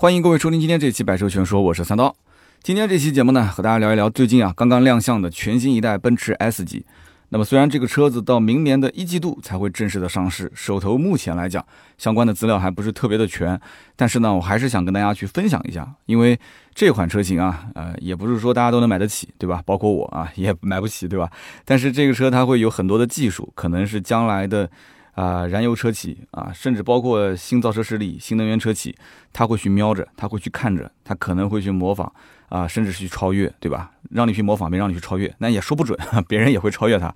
欢迎各位收听今天这期《百车全说》，我是三刀。今天这期节目呢，和大家聊一聊最近啊刚刚亮相的全新一代奔驰 S 级。那么虽然这个车子到明年的一季度才会正式的上市，手头目前来讲相关的资料还不是特别的全，但是呢，我还是想跟大家去分享一下，因为这款车型啊，呃，也不是说大家都能买得起，对吧？包括我啊，也买不起，对吧？但是这个车它会有很多的技术，可能是将来的啊燃油车企啊，甚至包括新造车势力、新能源车企，他会去瞄着，他会去看着，他可能会去模仿。啊，甚至是去超越，对吧？让你去模仿，没让你去超越，那也说不准，别人也会超越他。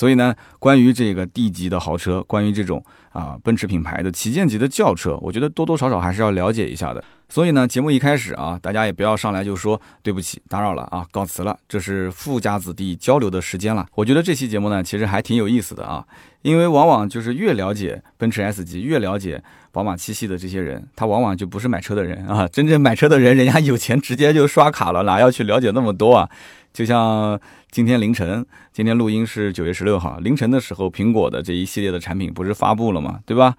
所以呢，关于这个 D 级的豪车，关于这种啊奔驰品牌的旗舰级的轿车，我觉得多多少少还是要了解一下的。所以呢，节目一开始啊，大家也不要上来就说对不起，打扰了啊，告辞了，这是富家子弟交流的时间了。我觉得这期节目呢，其实还挺有意思的啊，因为往往就是越了解奔驰 S 级，越了解。宝马七系的这些人，他往往就不是买车的人啊！真正买车的人，人家有钱直接就刷卡了，哪要去了解那么多啊？就像今天凌晨，今天录音是九月十六号凌晨的时候，苹果的这一系列的产品不是发布了嘛，对吧？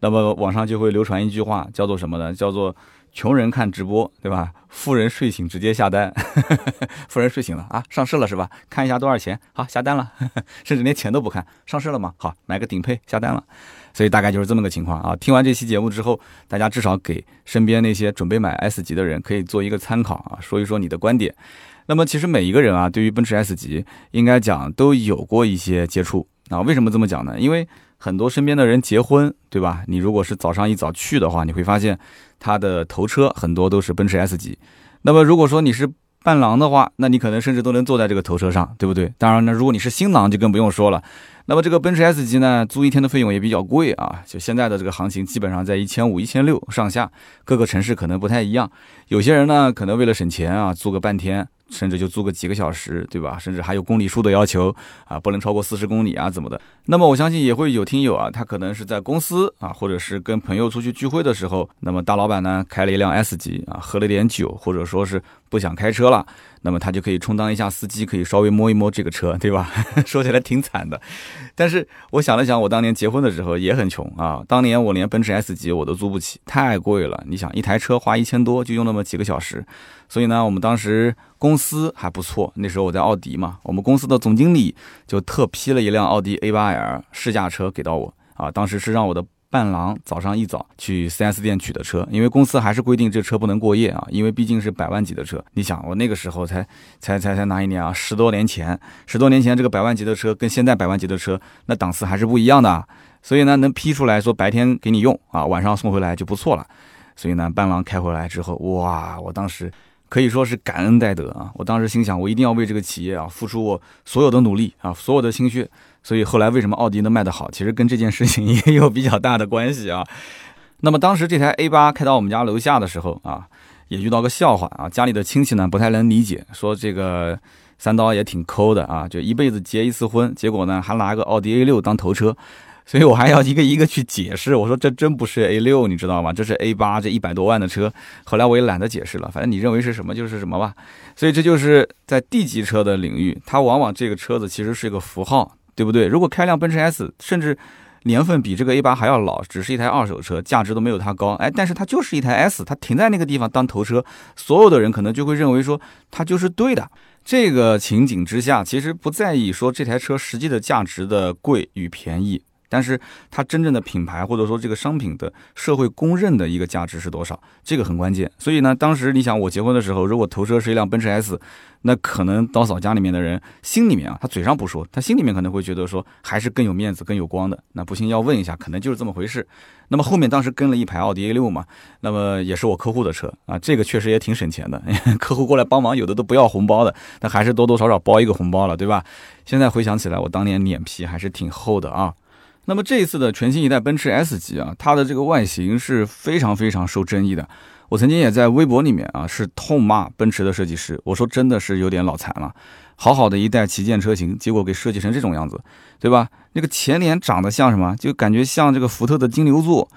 那么网上就会流传一句话，叫做什么呢？叫做“穷人看直播，对吧？富人睡醒直接下单。富人睡醒了啊，上市了是吧？看一下多少钱，好下单了，甚至连钱都不看，上市了吗？好，买个顶配下单了。”所以大概就是这么个情况啊！听完这期节目之后，大家至少给身边那些准备买 S 级的人可以做一个参考啊，说一说你的观点。那么其实每一个人啊，对于奔驰 S 级应该讲都有过一些接触啊。为什么这么讲呢？因为很多身边的人结婚，对吧？你如果是早上一早去的话，你会发现他的头车很多都是奔驰 S 级。那么如果说你是伴郎的话，那你可能甚至都能坐在这个头车上，对不对？当然呢，如果你是新郎，就更不用说了。那么这个奔驰 S 级呢，租一天的费用也比较贵啊，就现在的这个行情基本上在一千五、一千六上下，各个城市可能不太一样。有些人呢，可能为了省钱啊，租个半天。甚至就租个几个小时，对吧？甚至还有公里数的要求啊，不能超过四十公里啊，怎么的？那么我相信也会有听友啊，他可能是在公司啊，或者是跟朋友出去聚会的时候，那么大老板呢开了一辆 S 级啊，喝了点酒，或者说是不想开车了，那么他就可以充当一下司机，可以稍微摸一摸这个车，对吧？说起来挺惨的，但是我想了想，我当年结婚的时候也很穷啊，当年我连奔驰 S 级我都租不起，太贵了。你想一台车花一千多，就用那么几个小时。所以呢，我们当时公司还不错。那时候我在奥迪嘛，我们公司的总经理就特批了一辆奥迪 A8L 试驾车给到我啊。当时是让我的伴郎早上一早去 4S 店取的车，因为公司还是规定这车不能过夜啊，因为毕竟是百万级的车。你想，我那个时候才才才才哪一年啊？十多年前，十多年前这个百万级的车跟现在百万级的车那档次还是不一样的。所以呢，能批出来说白天给你用啊，晚上送回来就不错了。所以呢，伴郎开回来之后，哇，我当时。可以说是感恩戴德啊！我当时心想，我一定要为这个企业啊付出我所有的努力啊，所有的心血。所以后来为什么奥迪能卖得好，其实跟这件事情 也有比较大的关系啊。那么当时这台 A 八开到我们家楼下的时候啊，也遇到个笑话啊，家里的亲戚呢不太能理解，说这个三刀也挺抠的啊，就一辈子结一次婚，结果呢还拿个奥迪 A 六当头车。所以我还要一个一个去解释，我说这真不是 A 六，你知道吗？这是 A 八，这一百多万的车。后来我也懒得解释了，反正你认为是什么就是什么吧。所以这就是在 D 级车的领域，它往往这个车子其实是一个符号，对不对？如果开辆奔驰 S，甚至年份比这个 A 八还要老，只是一台二手车，价值都没有它高，哎，但是它就是一台 S，它停在那个地方当头车，所有的人可能就会认为说它就是对的。这个情景之下，其实不在意说这台车实际的价值的贵与便宜。但是它真正的品牌或者说这个商品的社会公认的一个价值是多少？这个很关键。所以呢，当时你想我结婚的时候，如果头车是一辆奔驰 S，那可能刀嫂家里面的人心里面啊，他嘴上不说，他心里面可能会觉得说还是更有面子、更有光的。那不信要问一下，可能就是这么回事。那么后面当时跟了一排奥迪 A 六嘛，那么也是我客户的车啊，这个确实也挺省钱的。客户过来帮忙，有的都不要红包的，但还是多多少少包一个红包了，对吧？现在回想起来，我当年脸皮还是挺厚的啊。那么这一次的全新一代奔驰 S 级啊，它的这个外形是非常非常受争议的。我曾经也在微博里面啊，是痛骂奔驰的设计师，我说真的是有点脑残了。好好的一代旗舰车型，结果给设计成这种样子，对吧？那个前脸长得像什么？就感觉像这个福特的金牛座。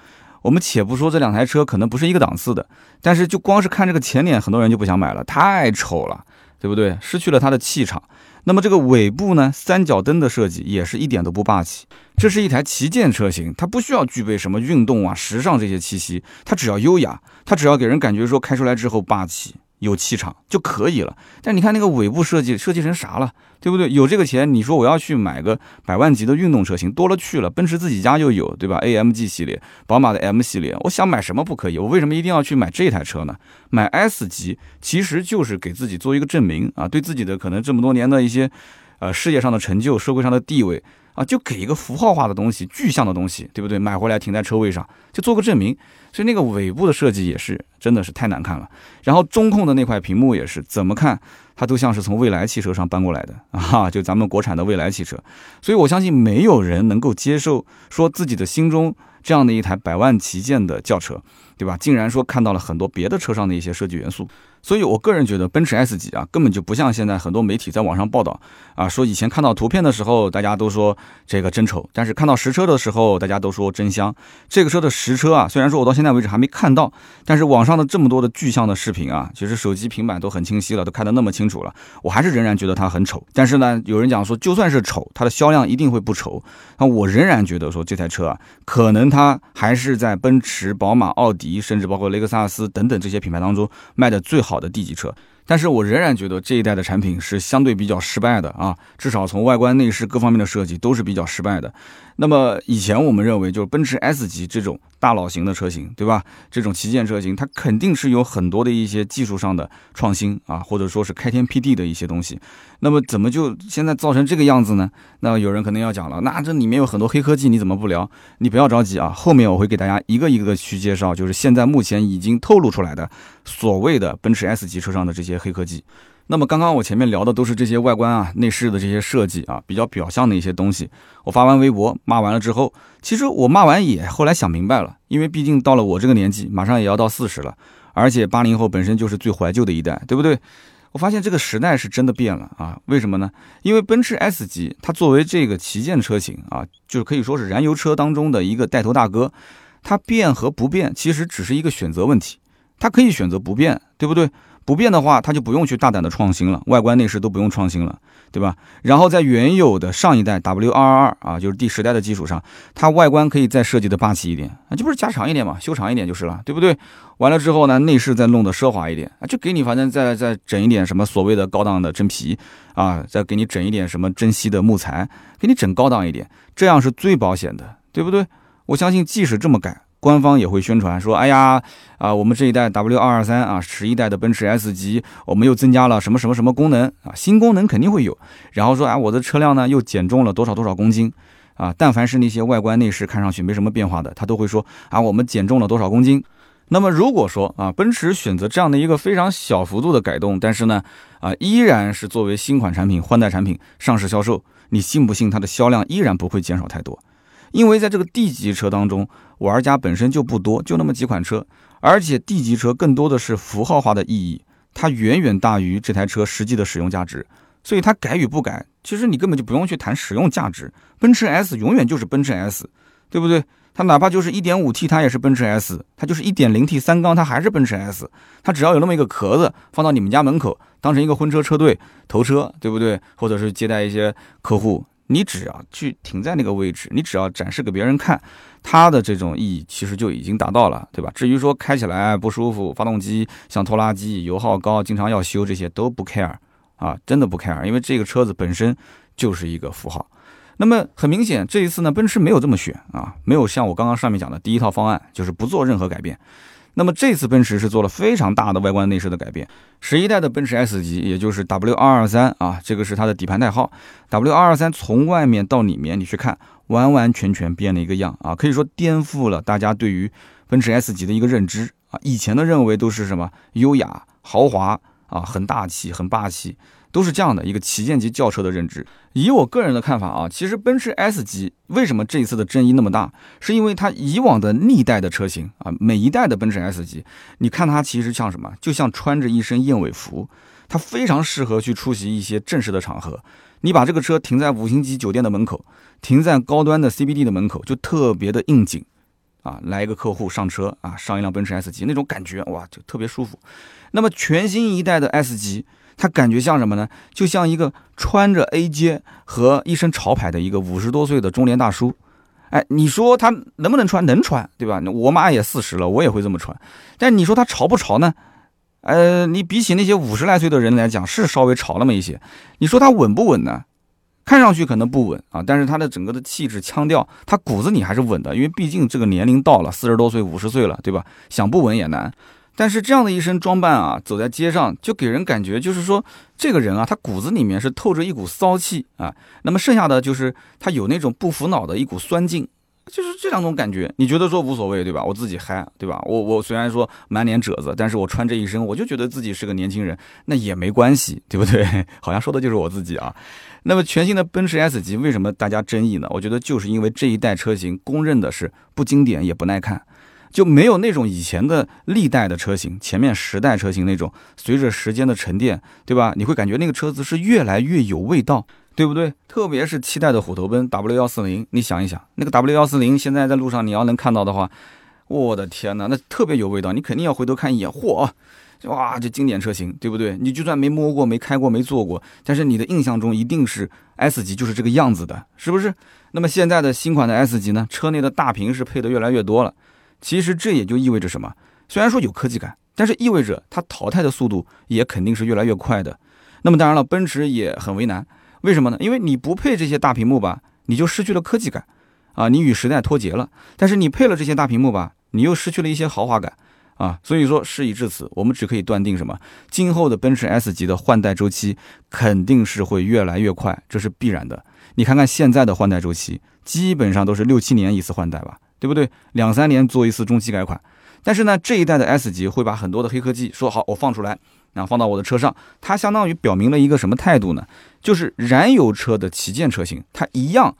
我们且不说这两台车可能不是一个档次的，但是就光是看这个前脸，很多人就不想买了，太丑了，对不对？失去了它的气场。那么这个尾部呢，三角灯的设计也是一点都不霸气。这是一台旗舰车型，它不需要具备什么运动啊、时尚这些气息，它只要优雅，它只要给人感觉说开出来之后霸气。有气场就可以了，但你看那个尾部设计设计成啥了，对不对？有这个钱，你说我要去买个百万级的运动车型，多了去了。奔驰自己家就有，对吧？AMG 系列，宝马的 M 系列，我想买什么不可以？我为什么一定要去买这台车呢？买 S 级其实就是给自己做一个证明啊，对自己的可能这么多年的一些，呃，事业上的成就、社会上的地位啊，就给一个符号化的东西、具象的东西，对不对？买回来停在车位上，就做个证明。所以那个尾部的设计也是真的是太难看了，然后中控的那块屏幕也是怎么看它都像是从蔚来汽车上搬过来的 啊，就咱们国产的蔚来汽车。所以我相信没有人能够接受说自己的心中这样的一台百万旗舰的轿车，对吧？竟然说看到了很多别的车上的一些设计元素。所以，我个人觉得奔驰 S 级啊，根本就不像现在很多媒体在网上报道啊，说以前看到图片的时候，大家都说这个真丑，但是看到实车的时候，大家都说真香。这个车的实车啊，虽然说我到现在为止还没看到，但是网上的这么多的具象的视频啊，其实手机、平板都很清晰了，都看得那么清楚了，我还是仍然觉得它很丑。但是呢，有人讲说，就算是丑，它的销量一定会不愁。那我仍然觉得说，这台车啊，可能它还是在奔驰、宝马、奥迪，甚至包括雷克萨斯等等这些品牌当中卖的最好。好的 D 级车，但是我仍然觉得这一代的产品是相对比较失败的啊，至少从外观、内饰各方面的设计都是比较失败的。那么以前我们认为，就是奔驰 S 级这种大佬型的车型，对吧？这种旗舰车型，它肯定是有很多的一些技术上的创新啊，或者说是开天辟地的一些东西。那么怎么就现在造成这个样子呢？那有人可能要讲了，那这里面有很多黑科技，你怎么不聊？你不要着急啊，后面我会给大家一个一个的去介绍，就是现在目前已经透露出来的所谓的奔驰 S 级车上的这些黑科技。那么刚刚我前面聊的都是这些外观啊、内饰的这些设计啊，比较表象的一些东西。我发完微博骂完了之后，其实我骂完也后来想明白了，因为毕竟到了我这个年纪，马上也要到四十了，而且八零后本身就是最怀旧的一代，对不对？我发现这个时代是真的变了啊！为什么呢？因为奔驰 S 级它作为这个旗舰车型啊，就是可以说是燃油车当中的一个带头大哥，它变和不变其实只是一个选择问题，它可以选择不变，对不对？不变的话，它就不用去大胆的创新了，外观内饰都不用创新了，对吧？然后在原有的上一代 W 二二二啊，就是第十代的基础上，它外观可以再设计的霸气一点啊，就不是加长一点嘛，修长一点就是了，对不对？完了之后呢，内饰再弄得奢华一点啊，就给你反正再再整一点什么所谓的高档的真皮啊，再给你整一点什么珍稀的木材，给你整高档一点，这样是最保险的，对不对？我相信即使这么改。官方也会宣传说：“哎呀，啊，我们这一代 W 二二三啊，十一代的奔驰 S 级，我们又增加了什么什么什么功能啊？新功能肯定会有。然后说，啊，我的车辆呢又减重了多少多少公斤啊？但凡是那些外观内饰看上去没什么变化的，他都会说啊，我们减重了多少公斤。那么如果说啊，奔驰选择这样的一个非常小幅度的改动，但是呢，啊，依然是作为新款产品、换代产品上市销售，你信不信它的销量依然不会减少太多？”因为在这个 D 级车当中，玩家本身就不多，就那么几款车，而且 D 级车更多的是符号化的意义，它远远大于这台车实际的使用价值，所以它改与不改，其实你根本就不用去谈使用价值。奔驰 S 永远就是奔驰 S，对不对？它哪怕就是一点五 T，它也是奔驰 S；它就是一点零 T 三缸，它还是奔驰 S。它只要有那么一个壳子放到你们家门口，当成一个婚车车队头车，对不对？或者是接待一些客户。你只要去停在那个位置，你只要展示给别人看，它的这种意义其实就已经达到了，对吧？至于说开起来不舒服，发动机像拖拉机，油耗高，经常要修，这些都不 care 啊，真的不 care，因为这个车子本身就是一个符号。那么很明显，这一次呢，奔驰没有这么选啊，没有像我刚刚上面讲的第一套方案，就是不做任何改变。那么这次奔驰是做了非常大的外观内饰的改变，十一代的奔驰 S 级，也就是 W 二二三啊，这个是它的底盘代号。W 二二三从外面到里面你去看，完完全全变了一个样啊，可以说颠覆了大家对于奔驰 S 级的一个认知啊。以前的认为都是什么优雅豪华啊，很大气很霸气。都是这样的一个旗舰级轿车的认知。以我个人的看法啊，其实奔驰 S 级为什么这一次的争议那么大，是因为它以往的历代的车型啊，每一代的奔驰 S 级，你看它其实像什么，就像穿着一身燕尾服，它非常适合去出席一些正式的场合。你把这个车停在五星级酒店的门口，停在高端的 CBD 的门口，就特别的应景啊。来一个客户上车啊，上一辆奔驰 S 级，那种感觉哇，就特别舒服。那么全新一代的 S 级。它感觉像什么呢？就像一个穿着 A 街和一身潮牌的一个五十多岁的中年大叔。哎，你说他能不能穿？能穿，对吧？我妈也四十了，我也会这么穿。但你说他潮不潮呢？呃，你比起那些五十来岁的人来讲，是稍微潮那么一些。你说他稳不稳呢？看上去可能不稳啊，但是他的整个的气质、腔调，他骨子里还是稳的。因为毕竟这个年龄到了，四十多岁、五十岁了，对吧？想不稳也难。但是这样的一身装扮啊，走在街上就给人感觉就是说，这个人啊，他骨子里面是透着一股骚气啊。那么剩下的就是他有那种不服恼的一股酸劲。就是这两种感觉，你觉得说无所谓对吧？我自己嗨对吧？我我虽然说满脸褶子，但是我穿这一身，我就觉得自己是个年轻人，那也没关系，对不对？好像说的就是我自己啊。那么全新的奔驰 S 级为什么大家争议呢？我觉得就是因为这一代车型公认的是不经典也不耐看，就没有那种以前的历代的车型，前面十代车型那种随着时间的沉淀，对吧？你会感觉那个车子是越来越有味道。对不对？特别是七代的虎头奔 W 幺四零，你想一想，那个 W 幺四零现在在路上你要能看到的话，我的天哪，那特别有味道，你肯定要回头看一眼。嚯，哇，这经典车型，对不对？你就算没摸过、没开过、没坐过，但是你的印象中一定是 S 级就是这个样子的，是不是？那么现在的新款的 S 级呢？车内的大屏是配的越来越多了，其实这也就意味着什么？虽然说有科技感，但是意味着它淘汰的速度也肯定是越来越快的。那么当然了，奔驰也很为难。为什么呢？因为你不配这些大屏幕吧，你就失去了科技感，啊，你与时代脱节了。但是你配了这些大屏幕吧，你又失去了一些豪华感，啊，所以说事已至此，我们只可以断定什么？今后的奔驰 S 级的换代周期肯定是会越来越快，这是必然的。你看看现在的换代周期，基本上都是六七年一次换代吧，对不对？两三年做一次中期改款。但是呢，这一代的 S 级会把很多的黑科技说好，我放出来。然后放到我的车上，它相当于表明了一个什么态度呢？就是燃油车的旗舰车型，它一样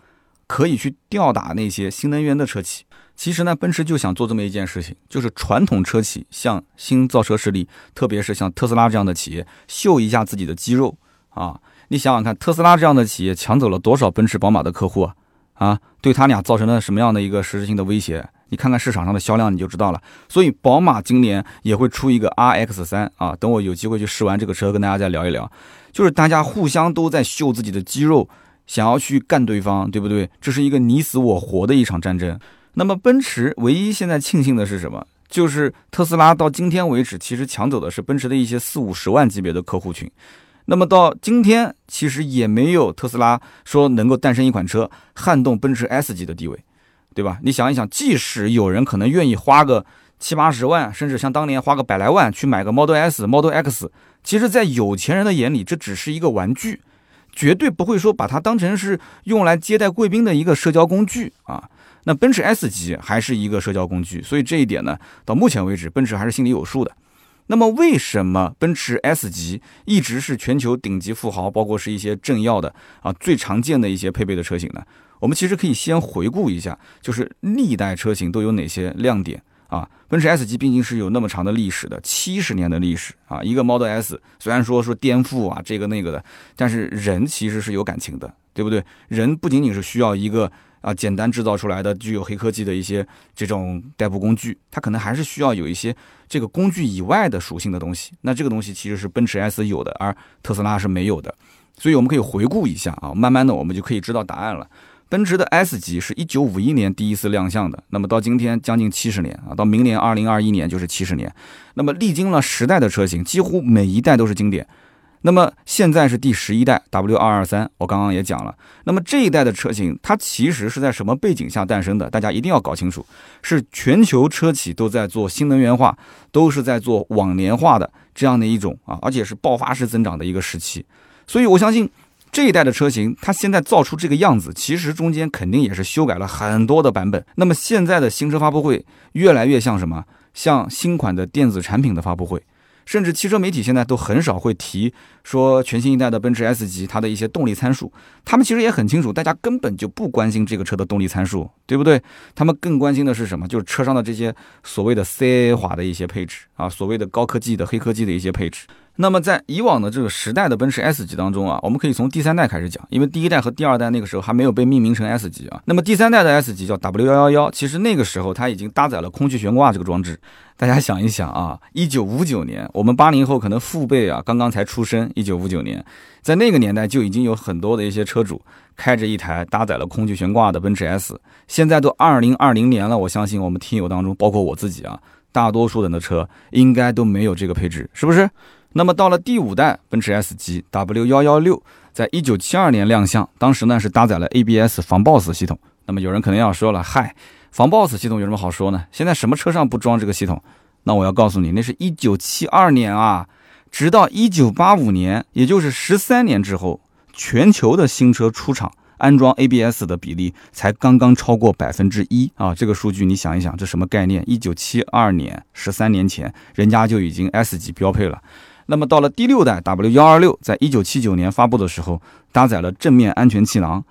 可以去吊打那些新能源的车企。其实呢，奔驰就想做这么一件事情，就是传统车企向新造车势力，特别是像特斯拉这样的企业秀一下自己的肌肉啊！你想想看，特斯拉这样的企业抢走了多少奔驰、宝马的客户啊？啊，对他俩造成了什么样的一个实质性的威胁？你看看市场上的销量，你就知道了。所以宝马今年也会出一个 RX 三啊，等我有机会去试完这个车，跟大家再聊一聊。就是大家互相都在秀自己的肌肉，想要去干对方，对不对？这是一个你死我活的一场战争。那么奔驰唯一现在庆幸的是什么？就是特斯拉到今天为止，其实抢走的是奔驰的一些四五十万级别的客户群。那么到今天，其实也没有特斯拉说能够诞生一款车撼动奔驰 S 级的地位。对吧？你想一想，即使有人可能愿意花个七八十万，甚至像当年花个百来万去买个 Model S、Model X，其实，在有钱人的眼里，这只是一个玩具，绝对不会说把它当成是用来接待贵宾的一个社交工具啊。那奔驰 S 级还是一个社交工具，所以这一点呢，到目前为止，奔驰还是心里有数的。那么，为什么奔驰 S 级一直是全球顶级富豪，包括是一些政要的啊最常见的一些配备的车型呢？我们其实可以先回顾一下，就是历代车型都有哪些亮点啊？奔驰 S 级毕竟是有那么长的历史的，七十年的历史啊。一个 Model S 虽然说说颠覆啊这个那个的，但是人其实是有感情的，对不对？人不仅仅是需要一个啊简单制造出来的具有黑科技的一些这种代步工具，它可能还是需要有一些这个工具以外的属性的东西。那这个东西其实是奔驰 S 有的，而特斯拉是没有的。所以我们可以回顾一下啊，慢慢的我们就可以知道答案了。奔驰的 S 级是一九五一年第一次亮相的，那么到今天将近七十年啊，到明年二零二一年就是七十年。那么历经了十代的车型，几乎每一代都是经典。那么现在是第十一代 W 二二三，我刚刚也讲了。那么这一代的车型，它其实是在什么背景下诞生的？大家一定要搞清楚，是全球车企都在做新能源化，都是在做网联化的这样的一种啊，而且是爆发式增长的一个时期。所以我相信。这一代的车型，它现在造出这个样子，其实中间肯定也是修改了很多的版本。那么现在的新车发布会越来越像什么？像新款的电子产品的发布会，甚至汽车媒体现在都很少会提说全新一代的奔驰 S 级它的一些动力参数。他们其实也很清楚，大家根本就不关心这个车的动力参数，对不对？他们更关心的是什么？就是车上的这些所谓的 CA 化的一些配置啊，所谓的高科技的黑科技的一些配置。那么在以往的这个时代的奔驰 S 级当中啊，我们可以从第三代开始讲，因为第一代和第二代那个时候还没有被命名成 S 级啊。那么第三代的 S 级叫 W 幺幺幺，其实那个时候它已经搭载了空气悬挂这个装置。大家想一想啊，一九五九年，我们八零后可能父辈啊刚刚才出生，一九五九年，在那个年代就已经有很多的一些车主开着一台搭载了空气悬挂的奔驰 S。现在都二零二零年了，我相信我们听友当中，包括我自己啊，大多数人的车应该都没有这个配置，是不是？那么到了第五代奔驰 S 级 W 幺幺六，在一九七二年亮相，当时呢是搭载了 ABS 防抱死系统。那么有人可能要说了，嗨，防抱死系统有什么好说呢？现在什么车上不装这个系统？那我要告诉你，那是一九七二年啊，直到一九八五年，也就是十三年之后，全球的新车出厂安装 ABS 的比例才刚刚超过百分之一啊！这个数据你想一想，这什么概念？一九七二年，十三年前，人家就已经 S 级标配了。那么到了第六代 W 幺二六，在一九七九年发布的时候，搭载了正面安全气囊，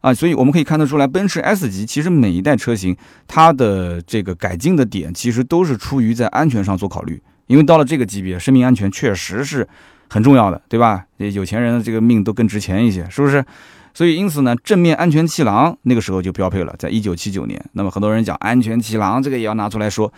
啊，所以我们可以看得出来，奔驰 S 级其实每一代车型它的这个改进的点，其实都是出于在安全上做考虑，因为到了这个级别，生命安全确实是很重要的，对吧？有钱人的这个命都更值钱一些，是不是？所以因此呢，正面安全气囊那个时候就标配了，在一九七九年。那么很多人讲安全气囊，这个也要拿出来说，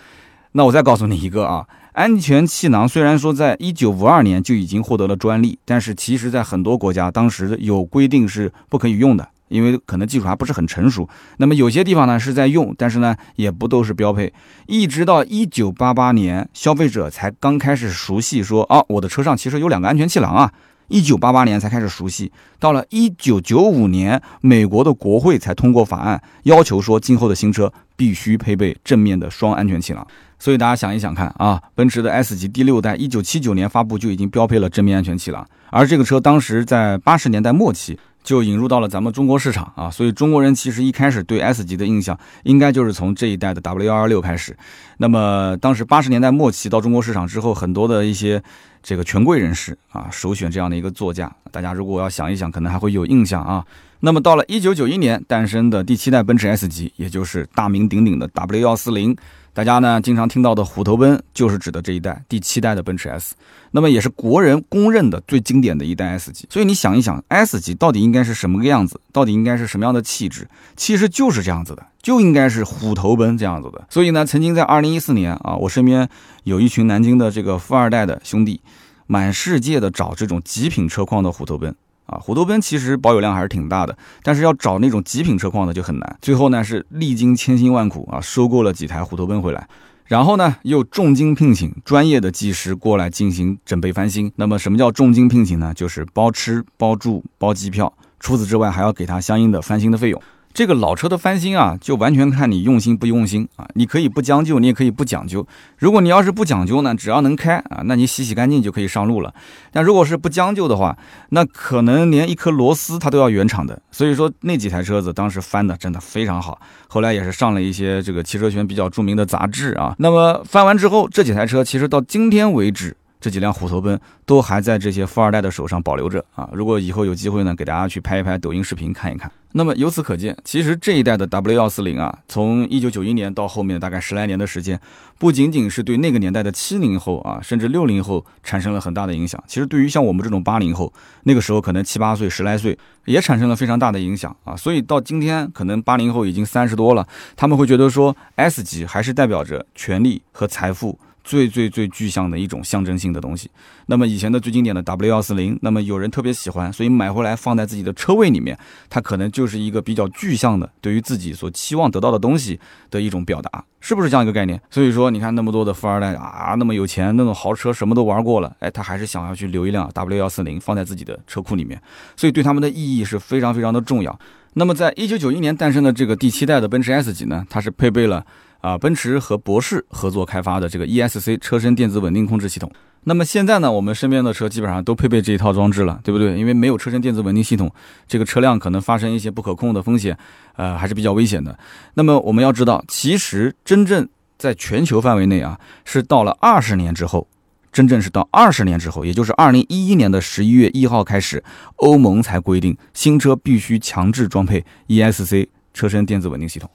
那我再告诉你一个啊。安全气囊虽然说在一九五二年就已经获得了专利，但是其实在很多国家当时有规定是不可以用的，因为可能技术还不是很成熟。那么有些地方呢是在用，但是呢也不都是标配。一直到一九八八年，消费者才刚开始熟悉说啊，我的车上其实有两个安全气囊啊。一九八八年才开始熟悉，到了一九九五年，美国的国会才通过法案，要求说今后的新车必须配备正面的双安全气囊。所以大家想一想看啊，奔驰的 S 级第六代，一九七九年发布就已经标配了正面安全气囊，而这个车当时在八十年代末期就引入到了咱们中国市场啊，所以中国人其实一开始对 S 级的印象应该就是从这一代的 W 幺二六开始。那么当时八十年代末期到中国市场之后，很多的一些这个权贵人士啊，首选这样的一个座驾，大家如果要想一想，可能还会有印象啊。那么到了一九九一年诞生的第七代奔驰 S 级，也就是大名鼎鼎的 W 幺四零。大家呢经常听到的虎头奔就是指的这一代第七代的奔驰 S，那么也是国人公认的最经典的一代 S 级。所以你想一想，S 级到底应该是什么个样子？到底应该是什么样的气质？其实就是这样子的，就应该是虎头奔这样子的。所以呢，曾经在二零一四年啊，我身边有一群南京的这个富二代的兄弟，满世界的找这种极品车况的虎头奔。啊，虎头奔其实保有量还是挺大的，但是要找那种极品车况的就很难。最后呢，是历经千辛万苦啊，收购了几台虎头奔回来，然后呢，又重金聘请专业的技师过来进行整备翻新。那么什么叫重金聘请呢？就是包吃包住包机票，除此之外还要给他相应的翻新的费用。这个老车的翻新啊，就完全看你用心不用心啊。你可以不将就，你也可以不讲究。如果你要是不讲究呢，只要能开啊，那你洗洗干净就可以上路了。但如果是不将就的话，那可能连一颗螺丝它都要原厂的。所以说那几台车子当时翻的真的非常好，后来也是上了一些这个汽车圈比较著名的杂志啊。那么翻完之后，这几台车其实到今天为止。这几辆虎头奔都还在这些富二代的手上保留着啊！如果以后有机会呢，给大家去拍一拍抖音视频看一看。那么由此可见，其实这一代的 W 幺四零啊，从一九九一年到后面大概十来年的时间，不仅仅是对那个年代的七零后啊，甚至六零后产生了很大的影响。其实对于像我们这种八零后，那个时候可能七八岁、十来岁，也产生了非常大的影响啊。所以到今天，可能八零后已经三十多了，他们会觉得说 S 级还是代表着权力和财富。最最最具象的一种象征性的东西。那么以前的最经典的 W 幺四零，那么有人特别喜欢，所以买回来放在自己的车位里面，它可能就是一个比较具象的对于自己所期望得到的东西的一种表达，是不是这样一个概念？所以说，你看那么多的富二代啊，那么有钱，那种豪车什么都玩过了，哎，他还是想要去留一辆 W 幺四零放在自己的车库里面，所以对他们的意义是非常非常的重要。那么在一九九一年诞生的这个第七代的奔驰 S 级呢，它是配备了。啊，奔驰和博世合作开发的这个 ESC 车身电子稳定控制系统。那么现在呢，我们身边的车基本上都配备这一套装置了，对不对？因为没有车身电子稳定系统，这个车辆可能发生一些不可控的风险，呃，还是比较危险的。那么我们要知道，其实真正在全球范围内啊，是到了二十年之后，真正是到二十年之后，也就是二零一一年的十一月一号开始，欧盟才规定新车必须强制装配 ESC 车身电子稳定系统。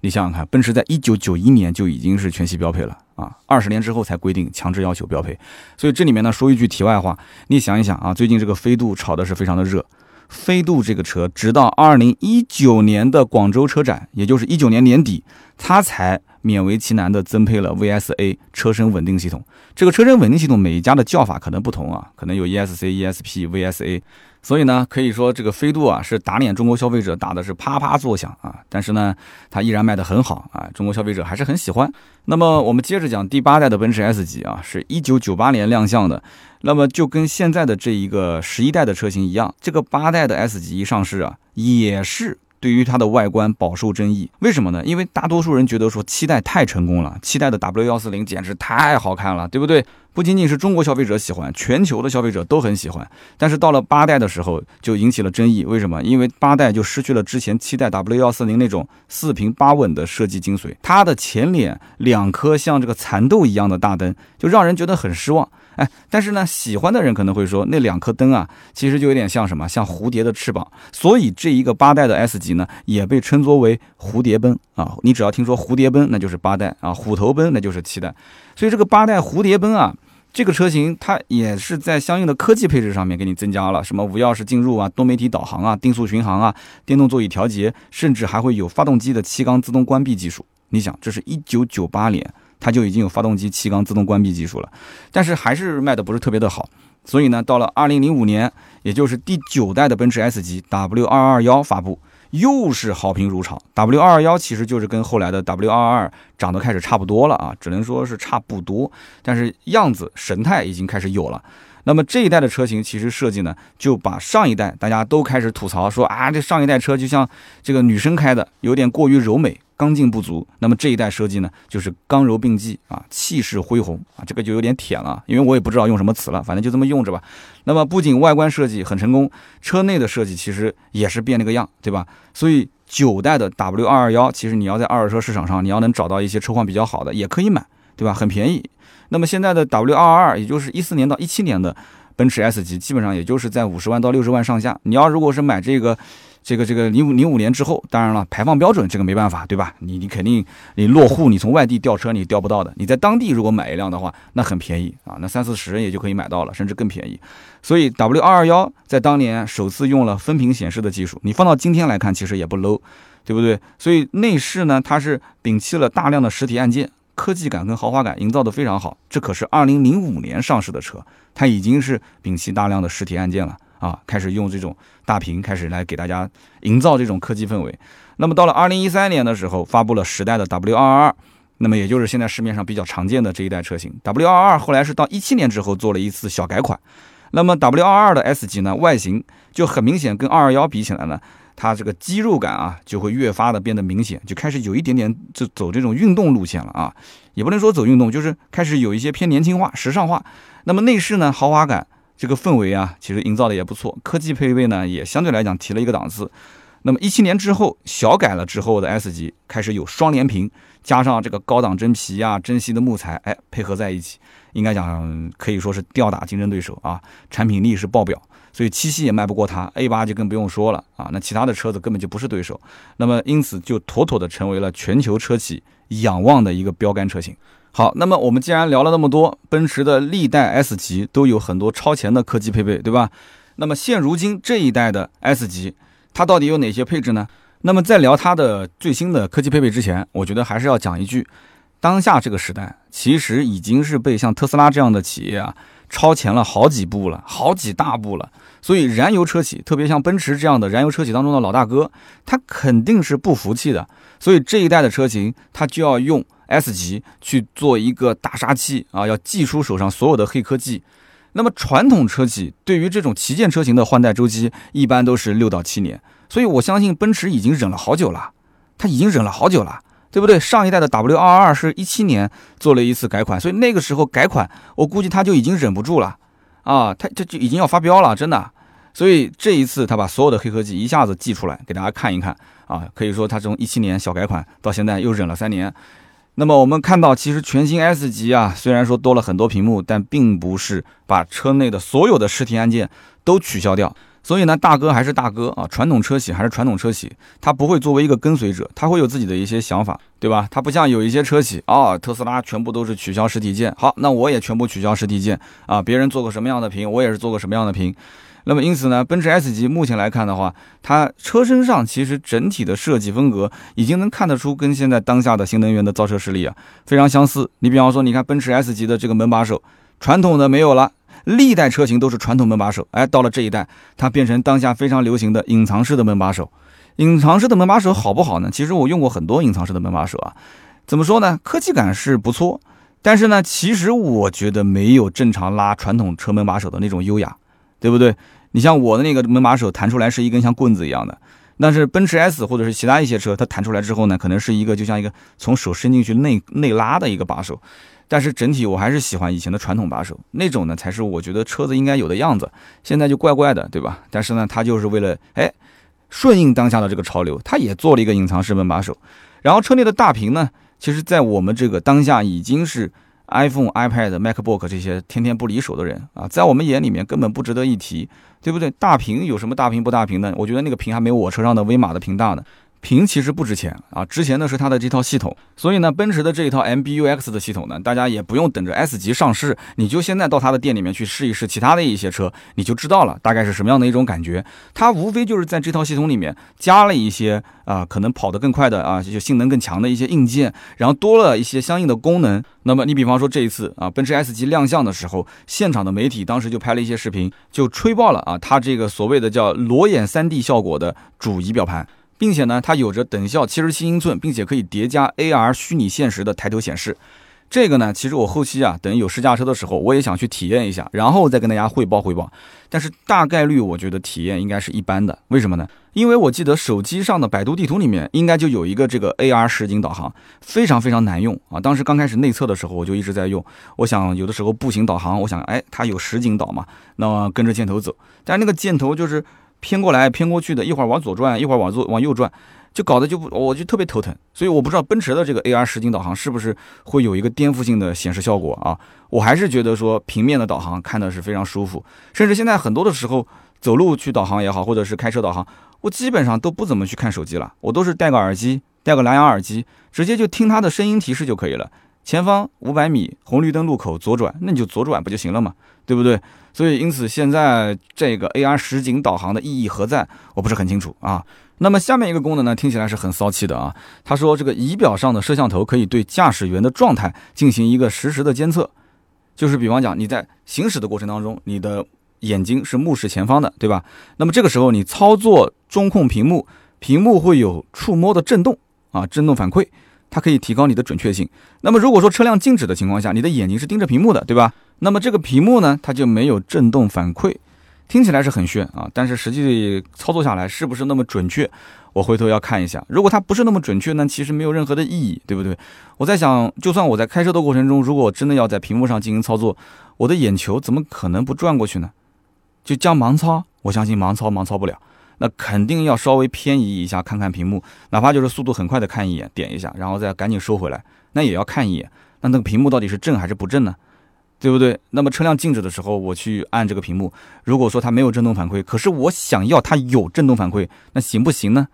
你想想看，奔驰在一九九一年就已经是全系标配了啊，二十年之后才规定强制要求标配。所以这里面呢，说一句题外话，你想一想啊，最近这个飞度炒的是非常的热，飞度这个车直到二零一九年的广州车展，也就是一九年年底，它才勉为其难的增配了 VSA 车身稳定系统。这个车身稳定系统每一家的叫法可能不同啊，可能有 ESC、ESP、VSA。所以呢，可以说这个飞度啊是打脸中国消费者打的是啪啪作响啊，但是呢，它依然卖得很好啊，中国消费者还是很喜欢。那么我们接着讲第八代的奔驰 S 级啊，是一九九八年亮相的，那么就跟现在的这一个十一代的车型一样，这个八代的 S 级一上市啊，也是。对于它的外观饱受争议，为什么呢？因为大多数人觉得说七代太成功了，七代的 W 幺四零简直太好看了，对不对？不仅仅是中国消费者喜欢，全球的消费者都很喜欢。但是到了八代的时候，就引起了争议。为什么？因为八代就失去了之前七代 W 幺四零那种四平八稳的设计精髓，它的前脸两颗像这个蚕豆一样的大灯，就让人觉得很失望。哎，但是呢，喜欢的人可能会说，那两颗灯啊，其实就有点像什么，像蝴蝶的翅膀。所以这一个八代的 S 级呢，也被称作为蝴蝶奔啊。你只要听说蝴蝶奔，那就是八代啊；虎头奔，那就是七代。所以这个八代蝴蝶奔啊，这个车型它也是在相应的科技配置上面给你增加了什么无钥匙进入啊、多媒体导航啊、定速巡航啊、电动座椅调节，甚至还会有发动机的气缸自动关闭技术。你想，这是一九九八年。它就已经有发动机气缸自动关闭技术了，但是还是卖的不是特别的好。所以呢，到了二零零五年，也就是第九代的奔驰 S 级 W 二二幺发布，又是好评如潮。W 二二幺其实就是跟后来的 W 二二二长得开始差不多了啊，只能说是差不多，但是样子神态已经开始有了。那么这一代的车型其实设计呢，就把上一代大家都开始吐槽说啊，这上一代车就像这个女生开的，有点过于柔美。刚劲不足，那么这一代设计呢，就是刚柔并济啊，气势恢宏啊，这个就有点舔了，因为我也不知道用什么词了，反正就这么用着吧。那么不仅外观设计很成功，车内的设计其实也是变了个样，对吧？所以九代的 W 二二幺，其实你要在二手车市场上，你要能找到一些车况比较好的，也可以买，对吧？很便宜。那么现在的 W 二二二，也就是一四年到一七年的奔驰 S 级，基本上也就是在五十万到六十万上下。你要如果是买这个。这个这个零五零五年之后，当然了，排放标准这个没办法，对吧？你你肯定你落户，你从外地调车你调不到的。你在当地如果买一辆的话，那很便宜啊，那三四十也就可以买到了，甚至更便宜。所以 W 二二幺在当年首次用了分屏显示的技术，你放到今天来看，其实也不 low，对不对？所以内饰呢，它是摒弃了大量的实体按键，科技感跟豪华感营造的非常好。这可是二零零五年上市的车，它已经是摒弃大量的实体按键了。啊，开始用这种大屏，开始来给大家营造这种科技氛围。那么到了二零一三年的时候，发布了十代的 W 二二，那么也就是现在市面上比较常见的这一代车型。W 二二后来是到一七年之后做了一次小改款。那么 W 二二的 S 级呢，外形就很明显跟二二幺比起来呢，它这个肌肉感啊就会越发的变得明显，就开始有一点点就走这种运动路线了啊，也不能说走运动，就是开始有一些偏年轻化、时尚化。那么内饰呢，豪华感。这个氛围啊，其实营造的也不错，科技配备呢也相对来讲提了一个档次。那么一七年之后小改了之后的 S 级开始有双联屏，加上这个高档真皮啊、珍稀的木材，哎，配合在一起，应该讲可以说是吊打竞争对手啊，产品力是爆表。所以七系也卖不过它，A 八就更不用说了啊，那其他的车子根本就不是对手。那么因此就妥妥的成为了全球车企仰望的一个标杆车型。好，那么我们既然聊了那么多，奔驰的历代 S 级都有很多超前的科技配备，对吧？那么现如今这一代的 S 级，它到底有哪些配置呢？那么在聊它的最新的科技配备之前，我觉得还是要讲一句，当下这个时代其实已经是被像特斯拉这样的企业啊超前了好几步了，好几大步了。所以燃油车企，特别像奔驰这样的燃油车企当中的老大哥，他肯定是不服气的。所以这一代的车型，它就要用。S 级去做一个大杀器啊，要祭出手上所有的黑科技。那么传统车企对于这种旗舰车型的换代周期一般都是六到七年，所以我相信奔驰已经忍了好久了，他已经忍了好久了，对不对？上一代的 W 二二是一七年做了一次改款，所以那个时候改款，我估计他就已经忍不住了啊，他这就已经要发飙了，真的。所以这一次他把所有的黑科技一下子寄出来给大家看一看啊，可以说他从一七年小改款到现在又忍了三年。那么我们看到，其实全新 S 级啊，虽然说多了很多屏幕，但并不是把车内的所有的实体按键都取消掉。所以呢，大哥还是大哥啊，传统车企还是传统车企，他不会作为一个跟随者，他会有自己的一些想法，对吧？他不像有一些车企啊，特斯拉全部都是取消实体店，好，那我也全部取消实体店啊，别人做个什么样的屏，我也是做个什么样的屏。那么因此呢，奔驰 S 级目前来看的话，它车身上其实整体的设计风格已经能看得出跟现在当下的新能源的造车势力啊非常相似。你比方说，你看奔驰 S 级的这个门把手，传统的没有了，历代车型都是传统门把手，哎，到了这一代，它变成当下非常流行的隐藏式的门把手。隐藏式的门把手好不好呢？其实我用过很多隐藏式的门把手啊，怎么说呢？科技感是不错，但是呢，其实我觉得没有正常拉传统车门把手的那种优雅，对不对？你像我的那个门把手弹出来是一根像棍子一样的，但是奔驰 S 或者是其他一些车，它弹出来之后呢，可能是一个就像一个从手伸进去内内拉的一个把手，但是整体我还是喜欢以前的传统把手那种呢，才是我觉得车子应该有的样子。现在就怪怪的，对吧？但是呢，它就是为了哎顺应当下的这个潮流，它也做了一个隐藏式门把手。然后车内的大屏呢，其实在我们这个当下已经是。iPhone、iPad、MacBook 这些天天不离手的人啊，在我们眼里面根本不值得一提，对不对？大屏有什么大屏不大屏的？我觉得那个屏还没有我车上的威马的屏大呢。屏其实不值钱啊，值钱的是它的这套系统。所以呢，奔驰的这一套 MBUX 的系统呢，大家也不用等着 S 级上市，你就现在到它的店里面去试一试其他的一些车，你就知道了大概是什么样的一种感觉。它无非就是在这套系统里面加了一些啊，可能跑得更快的啊，就性能更强的一些硬件，然后多了一些相应的功能。那么你比方说这一次啊，奔驰 S 级亮相的时候，现场的媒体当时就拍了一些视频，就吹爆了啊，它这个所谓的叫裸眼 3D 效果的主仪表盘。并且呢，它有着等效七十七英寸，并且可以叠加 AR 虚拟现实的抬头显示。这个呢，其实我后期啊，等有试驾车的时候，我也想去体验一下，然后再跟大家汇报汇报。但是大概率，我觉得体验应该是一般的。为什么呢？因为我记得手机上的百度地图里面应该就有一个这个 AR 实景导航，非常非常难用啊。当时刚开始内测的时候，我就一直在用。我想有的时候步行导航，我想哎，它有实景导嘛，那跟着箭头走。但是那个箭头就是。偏过来偏过去的，一会儿往左转，一会儿往左往右转，就搞得就不，我就特别头疼。所以我不知道奔驰的这个 AR 实景导航是不是会有一个颠覆性的显示效果啊？我还是觉得说平面的导航看的是非常舒服，甚至现在很多的时候走路去导航也好，或者是开车导航，我基本上都不怎么去看手机了，我都是戴个耳机，戴个蓝牙耳机，直接就听它的声音提示就可以了。前方五百米红绿灯路口左转，那你就左转不就行了嘛，对不对？所以因此现在这个 AR 实景导航的意义何在？我不是很清楚啊。那么下面一个功能呢，听起来是很骚气的啊。他说这个仪表上的摄像头可以对驾驶员的状态进行一个实时的监测，就是比方讲你在行驶的过程当中，你的眼睛是目视前方的，对吧？那么这个时候你操作中控屏幕，屏幕会有触摸的震动啊，震动反馈。它可以提高你的准确性。那么如果说车辆静止的情况下，你的眼睛是盯着屏幕的，对吧？那么这个屏幕呢，它就没有震动反馈，听起来是很炫啊，但是实际操作下来是不是那么准确？我回头要看一下。如果它不是那么准确呢，其实没有任何的意义，对不对？我在想，就算我在开车的过程中，如果我真的要在屏幕上进行操作，我的眼球怎么可能不转过去呢？就将盲操，我相信盲操盲操不了。那肯定要稍微偏移一下，看看屏幕，哪怕就是速度很快的看一眼，点一下，然后再赶紧收回来，那也要看一眼。那那个屏幕到底是正还是不正呢？对不对？那么车辆静止的时候，我去按这个屏幕，如果说它没有震动反馈，可是我想要它有震动反馈，那行不行呢？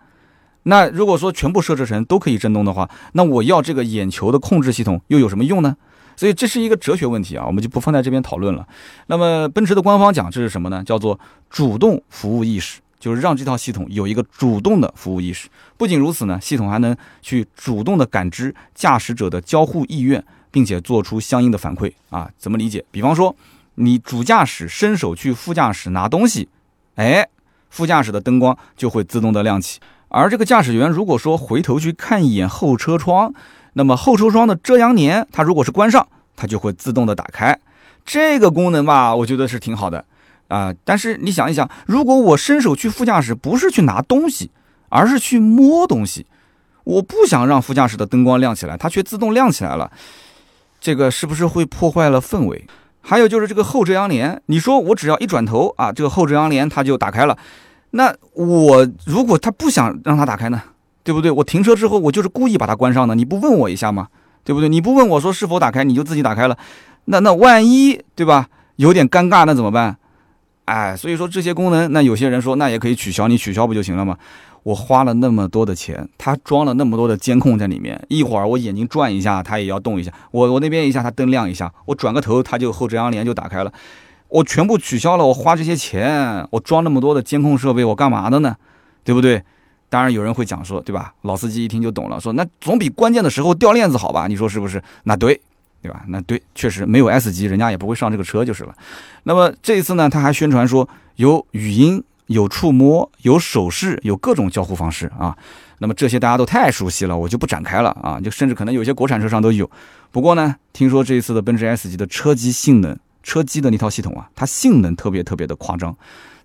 那如果说全部设置成都可以震动的话，那我要这个眼球的控制系统又有什么用呢？所以这是一个哲学问题啊，我们就不放在这边讨论了。那么奔驰的官方讲这是什么呢？叫做主动服务意识。就是让这套系统有一个主动的服务意识。不仅如此呢，系统还能去主动的感知驾驶者的交互意愿，并且做出相应的反馈啊。怎么理解？比方说，你主驾驶伸手去副驾驶拿东西，哎，副驾驶的灯光就会自动的亮起。而这个驾驶员如果说回头去看一眼后车窗，那么后车窗的遮阳帘，它如果是关上，它就会自动的打开。这个功能吧，我觉得是挺好的。啊！但是你想一想，如果我伸手去副驾驶，不是去拿东西，而是去摸东西，我不想让副驾驶的灯光亮起来，它却自动亮起来了，这个是不是会破坏了氛围？还有就是这个后遮阳帘，你说我只要一转头啊，这个后遮阳帘它就打开了，那我如果他不想让它打开呢，对不对？我停车之后，我就是故意把它关上的，你不问我一下吗？对不对？你不问我说是否打开，你就自己打开了，那那万一对吧？有点尴尬，那怎么办？哎，所以说这些功能，那有些人说那也可以取消，你取消不就行了吗？我花了那么多的钱，它装了那么多的监控在里面，一会儿我眼睛转一下，它也要动一下，我我那边一下它灯亮一下，我转个头它就后遮阳帘就打开了，我全部取消了，我花这些钱，我装那么多的监控设备，我干嘛的呢？对不对？当然有人会讲说，对吧？老司机一听就懂了，说那总比关键的时候掉链子好吧？你说是不是？那对。对吧？那对，确实没有 S 级，人家也不会上这个车就是了。那么这一次呢，他还宣传说有语音、有触摸、有手势、有各种交互方式啊。那么这些大家都太熟悉了，我就不展开了啊。就甚至可能有些国产车上都有。不过呢，听说这一次的奔驰 S 级的车机性能、车机的那套系统啊，它性能特别特别的夸张。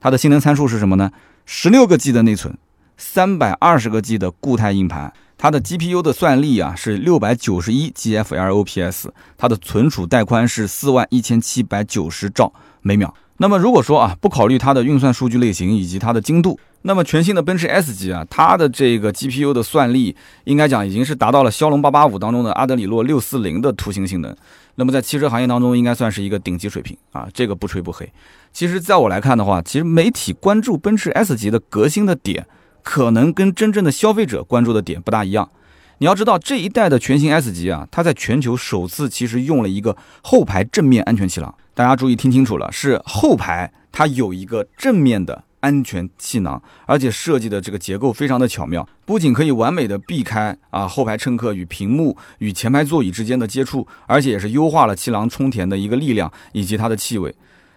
它的性能参数是什么呢？十六个 G 的内存，三百二十个 G 的固态硬盘。它的 GPU 的算力啊是六百九十一 GFLOPS，它的存储带宽是四万一千七百九十兆每秒。那么如果说啊不考虑它的运算数据类型以及它的精度，那么全新的奔驰 S 级啊，它的这个 GPU 的算力应该讲已经是达到了骁龙八八五当中的阿德里洛六四零的图形性能。那么在汽车行业当中应该算是一个顶级水平啊，这个不吹不黑。其实在我来看的话，其实媒体关注奔驰 S 级的革新的点。可能跟真正的消费者关注的点不大一样。你要知道，这一代的全新 S 级啊，它在全球首次其实用了一个后排正面安全气囊。大家注意听清楚了，是后排它有一个正面的安全气囊，而且设计的这个结构非常的巧妙，不仅可以完美的避开啊后排乘客与屏幕与前排座椅之间的接触，而且也是优化了气囊充填的一个力量以及它的气味。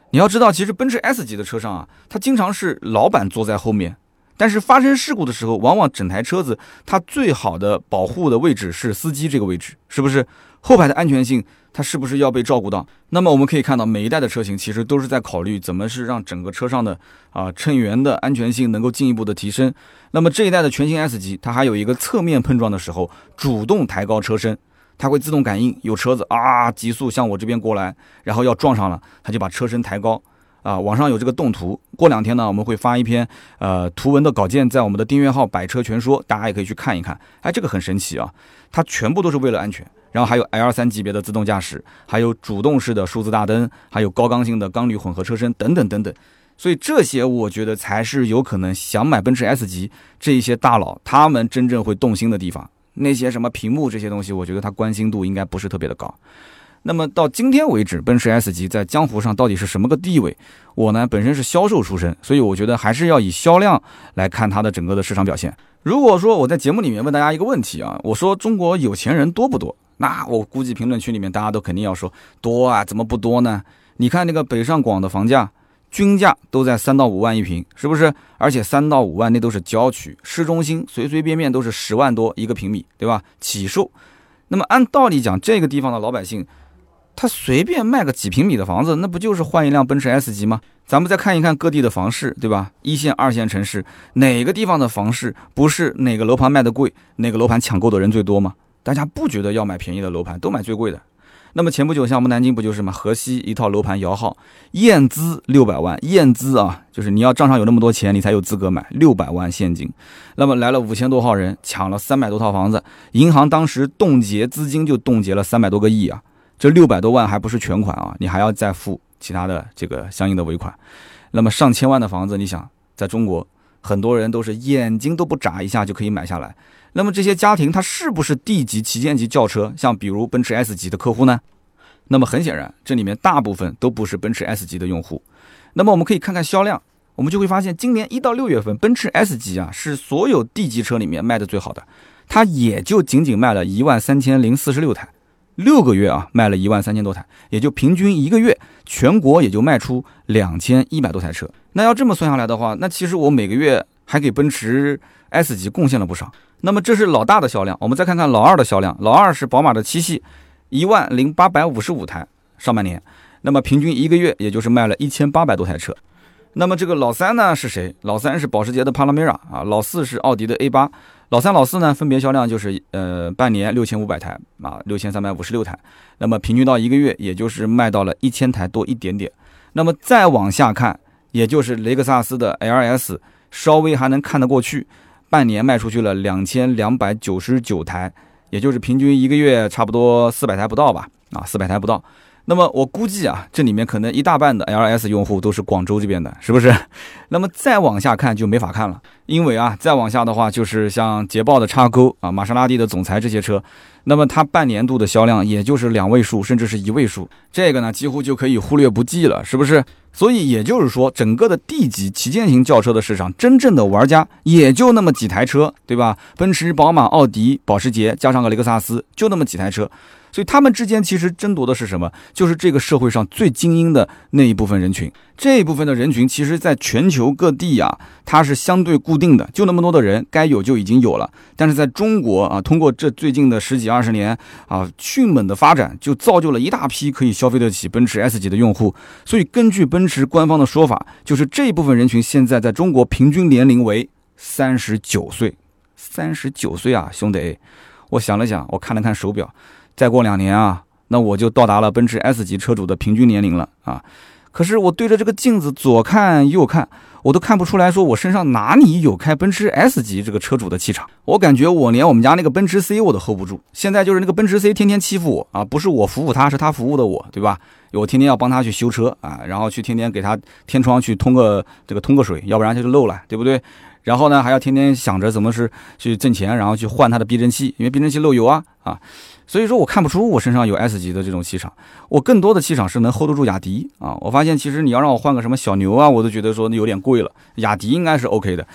你要知道，其实奔驰 S 级的车上啊，它经常是老板坐在后面。但是发生事故的时候，往往整台车子它最好的保护的位置是司机这个位置，是不是？后排的安全性它是不是要被照顾到？那么我们可以看到，每一代的车型其实都是在考虑怎么是让整个车上的啊乘员的安全性能够进一步的提升。那么这一代的全新 S 级，它还有一个侧面碰撞的时候主动抬高车身，它会自动感应有车子啊急速向我这边过来，然后要撞上了，它就把车身抬高。啊，网上有这个动图，过两天呢，我们会发一篇呃图文的稿件在我们的订阅号“百车全说”，大家也可以去看一看。哎，这个很神奇啊，它全部都是为了安全。然后还有 L 三级别的自动驾驶，还有主动式的数字大灯，还有高刚性的钢铝混合车身等等等等。所以这些我觉得才是有可能想买奔驰 S 级这一些大佬他们真正会动心的地方。那些什么屏幕这些东西，我觉得它关心度应该不是特别的高。那么到今天为止，奔驰 S 级在江湖上到底是什么个地位？我呢本身是销售出身，所以我觉得还是要以销量来看它的整个的市场表现。如果说我在节目里面问大家一个问题啊，我说中国有钱人多不多？那我估计评论区里面大家都肯定要说多啊，怎么不多呢？你看那个北上广的房价，均价都在三到五万一平，是不是？而且三到五万那都是郊区，市中心随随便便都是十万多一个平米，对吧？起售。那么按道理讲，这个地方的老百姓。他随便卖个几平米的房子，那不就是换一辆奔驰 S 级吗？咱们再看一看各地的房市，对吧？一线、二线城市哪个地方的房市不是哪个楼盘卖的贵，哪个楼盘抢购的人最多吗？大家不觉得要买便宜的楼盘，都买最贵的。那么前不久像我们南京不就是吗？河西一套楼盘摇号，验资六百万，验资啊，就是你要账上有那么多钱，你才有资格买六百万现金。那么来了五千多号人，抢了三百多套房子，银行当时冻结资金就冻结了三百多个亿啊。这六百多万还不是全款啊，你还要再付其他的这个相应的尾款。那么上千万的房子，你想在中国，很多人都是眼睛都不眨一下就可以买下来。那么这些家庭，他是不是 D 级旗舰级轿车，像比如奔驰 S 级的客户呢？那么很显然，这里面大部分都不是奔驰 S 级的用户。那么我们可以看看销量，我们就会发现，今年一到六月份，奔驰 S 级啊是所有 D 级车里面卖的最好的，它也就仅仅卖了一万三千零四十六台。六个月啊，卖了一万三千多台，也就平均一个月，全国也就卖出两千一百多台车。那要这么算下来的话，那其实我每个月还给奔驰 S 级贡献了不少。那么这是老大的销量，我们再看看老二的销量。老二是宝马的七系，一万零八百五十五台，上半年，那么平均一个月也就是卖了一千八百多台车。那么这个老三呢是谁？老三是保时捷的帕拉梅拉啊，老四是奥迪的 A 八。老三、老四呢，分别销量就是呃半年六千五百台啊，六千三百五十六台。那么平均到一个月，也就是卖到了一千台多一点点。那么再往下看，也就是雷克萨斯的 LS 稍微还能看得过去，半年卖出去了两千两百九十九台，也就是平均一个月差不多四百台不到吧啊，四百台不到。那么我估计啊，这里面可能一大半的 LS 用户都是广州这边的，是不是？那么再往下看就没法看了，因为啊，再往下的话就是像捷豹的叉勾啊、玛莎拉蒂的总裁这些车，那么它半年度的销量也就是两位数，甚至是一位数，这个呢几乎就可以忽略不计了，是不是？所以也就是说，整个的 D 级旗舰型轿车的市场，真正的玩家也就那么几台车，对吧？奔驰、宝马、奥迪、保时捷，加上个雷克萨斯，就那么几台车。所以他们之间其实争夺的是什么？就是这个社会上最精英的那一部分人群。这一部分的人群，其实在全球各地啊，它是相对固定的，就那么多的人，该有就已经有了。但是在中国啊，通过这最近的十几二十年啊，迅猛的发展，就造就了一大批可以消费得起奔驰 S 级的用户。所以根据奔驰官方的说法，就是这一部分人群现在在中国平均年龄为三十九岁。三十九岁啊，兄弟！我想了想，我看了看手表。再过两年啊，那我就到达了奔驰 S 级车主的平均年龄了啊！可是我对着这个镜子左看右看，我都看不出来说我身上哪里有开奔驰 S 级这个车主的气场。我感觉我连我们家那个奔驰 C 我都 hold 不住。现在就是那个奔驰 C 天天欺负我啊，不是我服务他，是他服务的我，对吧？我天天要帮他去修车啊，然后去天天给他天窗去通个这个通个水，要不然他就漏了，对不对？然后呢，还要天天想着怎么是去挣钱，然后去换他的避震器，因为避震器漏油啊啊。所以说我看不出我身上有 S 级的这种气场，我更多的气场是能 hold 得住雅迪啊。我发现其实你要让我换个什么小牛啊，我都觉得说有点贵了，雅迪应该是 OK 的。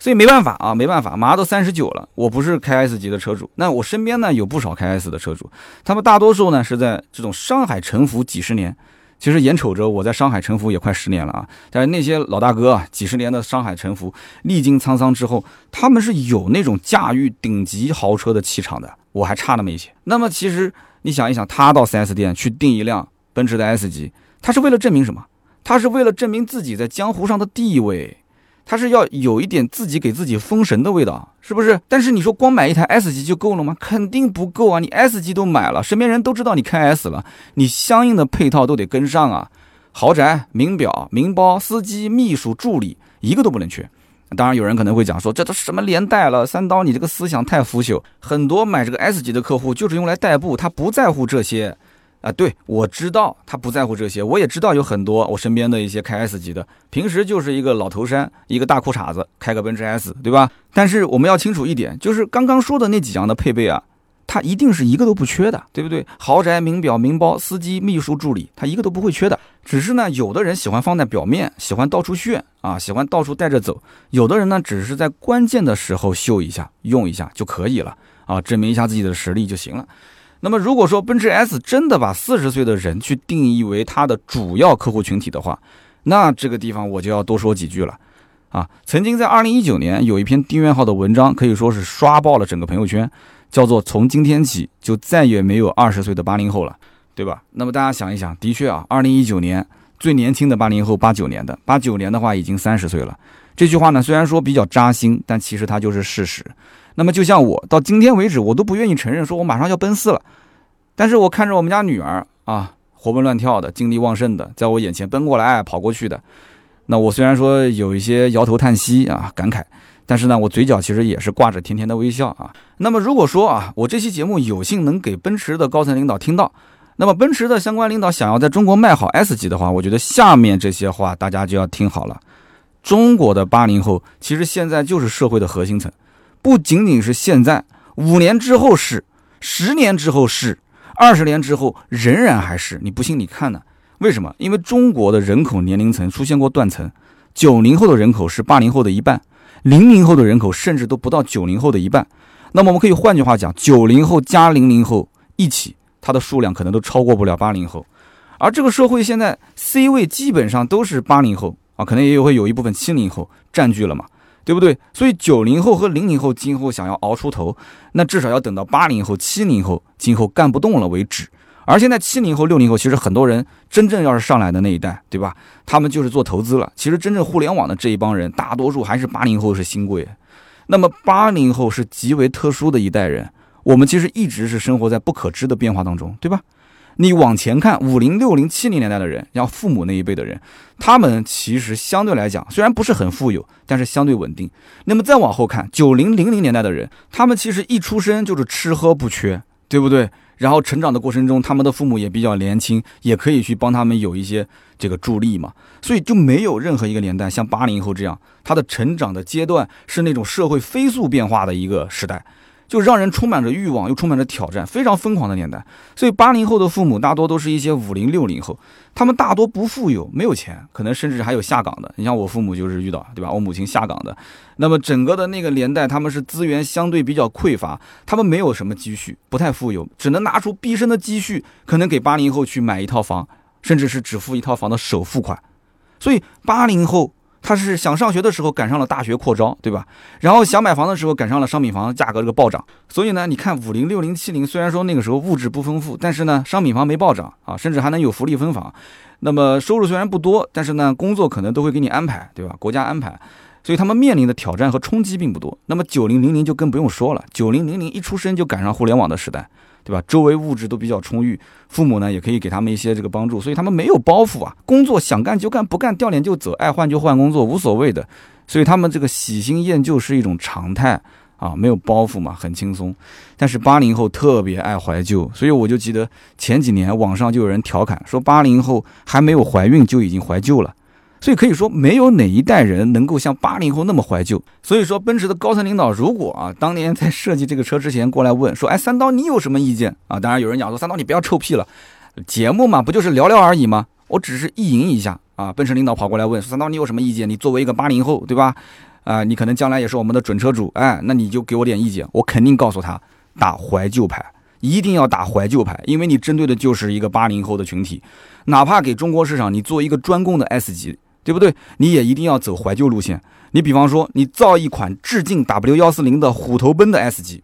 所以没办法啊，没办法，马上都三十九了，我不是开 S 级的车主。那我身边呢有不少开 S 的车主，他们大多数呢是在这种上海沉浮几十年。其实眼瞅着我在上海沉浮也快十年了啊，但是那些老大哥啊，几十年的上海沉浮，历经沧桑之后，他们是有那种驾驭顶级豪车的气场的。我还差那么一些。那么其实你想一想，他到 4S 店去订一辆奔驰的 S 级，他是为了证明什么？他是为了证明自己在江湖上的地位，他是要有一点自己给自己封神的味道，是不是？但是你说光买一台 S 级就够了吗？肯定不够啊！你 S 级都买了，身边人都知道你开 S 了，你相应的配套都得跟上啊！豪宅、名表、名包、司机、秘书、助理，一个都不能缺。当然，有人可能会讲说，这都什么年代了？三刀，你这个思想太腐朽。很多买这个 S 级的客户就是用来代步，他不在乎这些。啊，对我知道他不在乎这些，我也知道有很多我身边的一些开 S 级的，平时就是一个老头衫，一个大裤衩子，开个奔驰 S，对吧？但是我们要清楚一点，就是刚刚说的那几样的配备啊。他一定是一个都不缺的，对不对？豪宅、名表、名包、司机、秘书、助理，他一个都不会缺的。只是呢，有的人喜欢放在表面，喜欢到处炫啊，喜欢到处带着走；有的人呢，只是在关键的时候秀一下、用一下就可以了啊，证明一下自己的实力就行了。那么，如果说奔驰 S 真的把四十岁的人去定义为它的主要客户群体的话，那这个地方我就要多说几句了啊。曾经在二零一九年有一篇订阅号的文章，可以说是刷爆了整个朋友圈。叫做从今天起就再也没有二十岁的八零后了，对吧？那么大家想一想，的确啊，二零一九年最年轻的八零后，八九年的，八九年的话已经三十岁了。这句话呢，虽然说比较扎心，但其实它就是事实。那么就像我到今天为止，我都不愿意承认说我马上要奔四了，但是我看着我们家女儿啊，活蹦乱跳的，精力旺盛的，在我眼前奔过来跑过去的，那我虽然说有一些摇头叹息啊，感慨。但是呢，我嘴角其实也是挂着甜甜的微笑啊。那么如果说啊，我这期节目有幸能给奔驰的高层领导听到，那么奔驰的相关领导想要在中国卖好 S 级的话，我觉得下面这些话大家就要听好了。中国的八零后其实现在就是社会的核心层，不仅仅是现在，五年之后是，十年之后是，二十年之后仍然还是。你不信你看呢？为什么？因为中国的人口年龄层出现过断层，九零后的人口是八零后的一半。零零后的人口甚至都不到九零后的一半，那么我们可以换句话讲，九零后加零零后一起，它的数量可能都超过不了八零后。而这个社会现在 C 位基本上都是八零后啊，可能也有会有一部分七零后占据了嘛，对不对？所以九零后和零零后今后想要熬出头，那至少要等到八零后、七零后今后干不动了为止。而现在七零后、六零后，其实很多人真正要是上来的那一代，对吧？他们就是做投资了。其实真正互联网的这一帮人，大多数还是八零后是新贵。那么八零后是极为特殊的一代人，我们其实一直是生活在不可知的变化当中，对吧？你往前看，五零、六零、七零年代的人，像父母那一辈的人，他们其实相对来讲虽然不是很富有，但是相对稳定。那么再往后看，九零、零零年代的人，他们其实一出生就是吃喝不缺，对不对？然后成长的过程中，他们的父母也比较年轻，也可以去帮他们有一些这个助力嘛。所以就没有任何一个年代像八零后这样，他的成长的阶段是那种社会飞速变化的一个时代。就让人充满着欲望，又充满着挑战，非常疯狂的年代。所以八零后的父母大多都是一些五零六零后，他们大多不富有，没有钱，可能甚至还有下岗的。你像我父母就是遇到，对吧？我母亲下岗的。那么整个的那个年代，他们是资源相对比较匮乏，他们没有什么积蓄，不太富有，只能拿出毕生的积蓄，可能给八零后去买一套房，甚至是只付一套房的首付款。所以八零后。他是想上学的时候赶上了大学扩招，对吧？然后想买房的时候赶上了商品房价格这个暴涨。所以呢，你看五零六零七零，虽然说那个时候物质不丰富，但是呢，商品房没暴涨啊，甚至还能有福利分房。那么收入虽然不多，但是呢，工作可能都会给你安排，对吧？国家安排，所以他们面临的挑战和冲击并不多。那么九零零零就更不用说了，九零零零一出生就赶上互联网的时代。对吧？周围物质都比较充裕，父母呢也可以给他们一些这个帮助，所以他们没有包袱啊。工作想干就干，不干掉脸就走，爱换就换工作，无所谓的。所以他们这个喜新厌旧是一种常态啊，没有包袱嘛，很轻松。但是八零后特别爱怀旧，所以我就记得前几年网上就有人调侃说，八零后还没有怀孕就已经怀旧了。所以可以说，没有哪一代人能够像八零后那么怀旧。所以说，奔驰的高层领导如果啊，当年在设计这个车之前过来问说，哎，三刀你有什么意见啊？当然有人讲说，三刀你不要臭屁了，节目嘛不就是聊聊而已吗？我只是意淫一下啊。奔驰领导跑过来问说，三刀你有什么意见？你作为一个八零后，对吧？啊，你可能将来也是我们的准车主，哎，那你就给我点意见。我肯定告诉他，打怀旧牌，一定要打怀旧牌，因为你针对的就是一个八零后的群体，哪怕给中国市场你做一个专供的 S 级。对不对？你也一定要走怀旧路线。你比方说，你造一款致敬 W 幺四零的虎头奔的 S 级，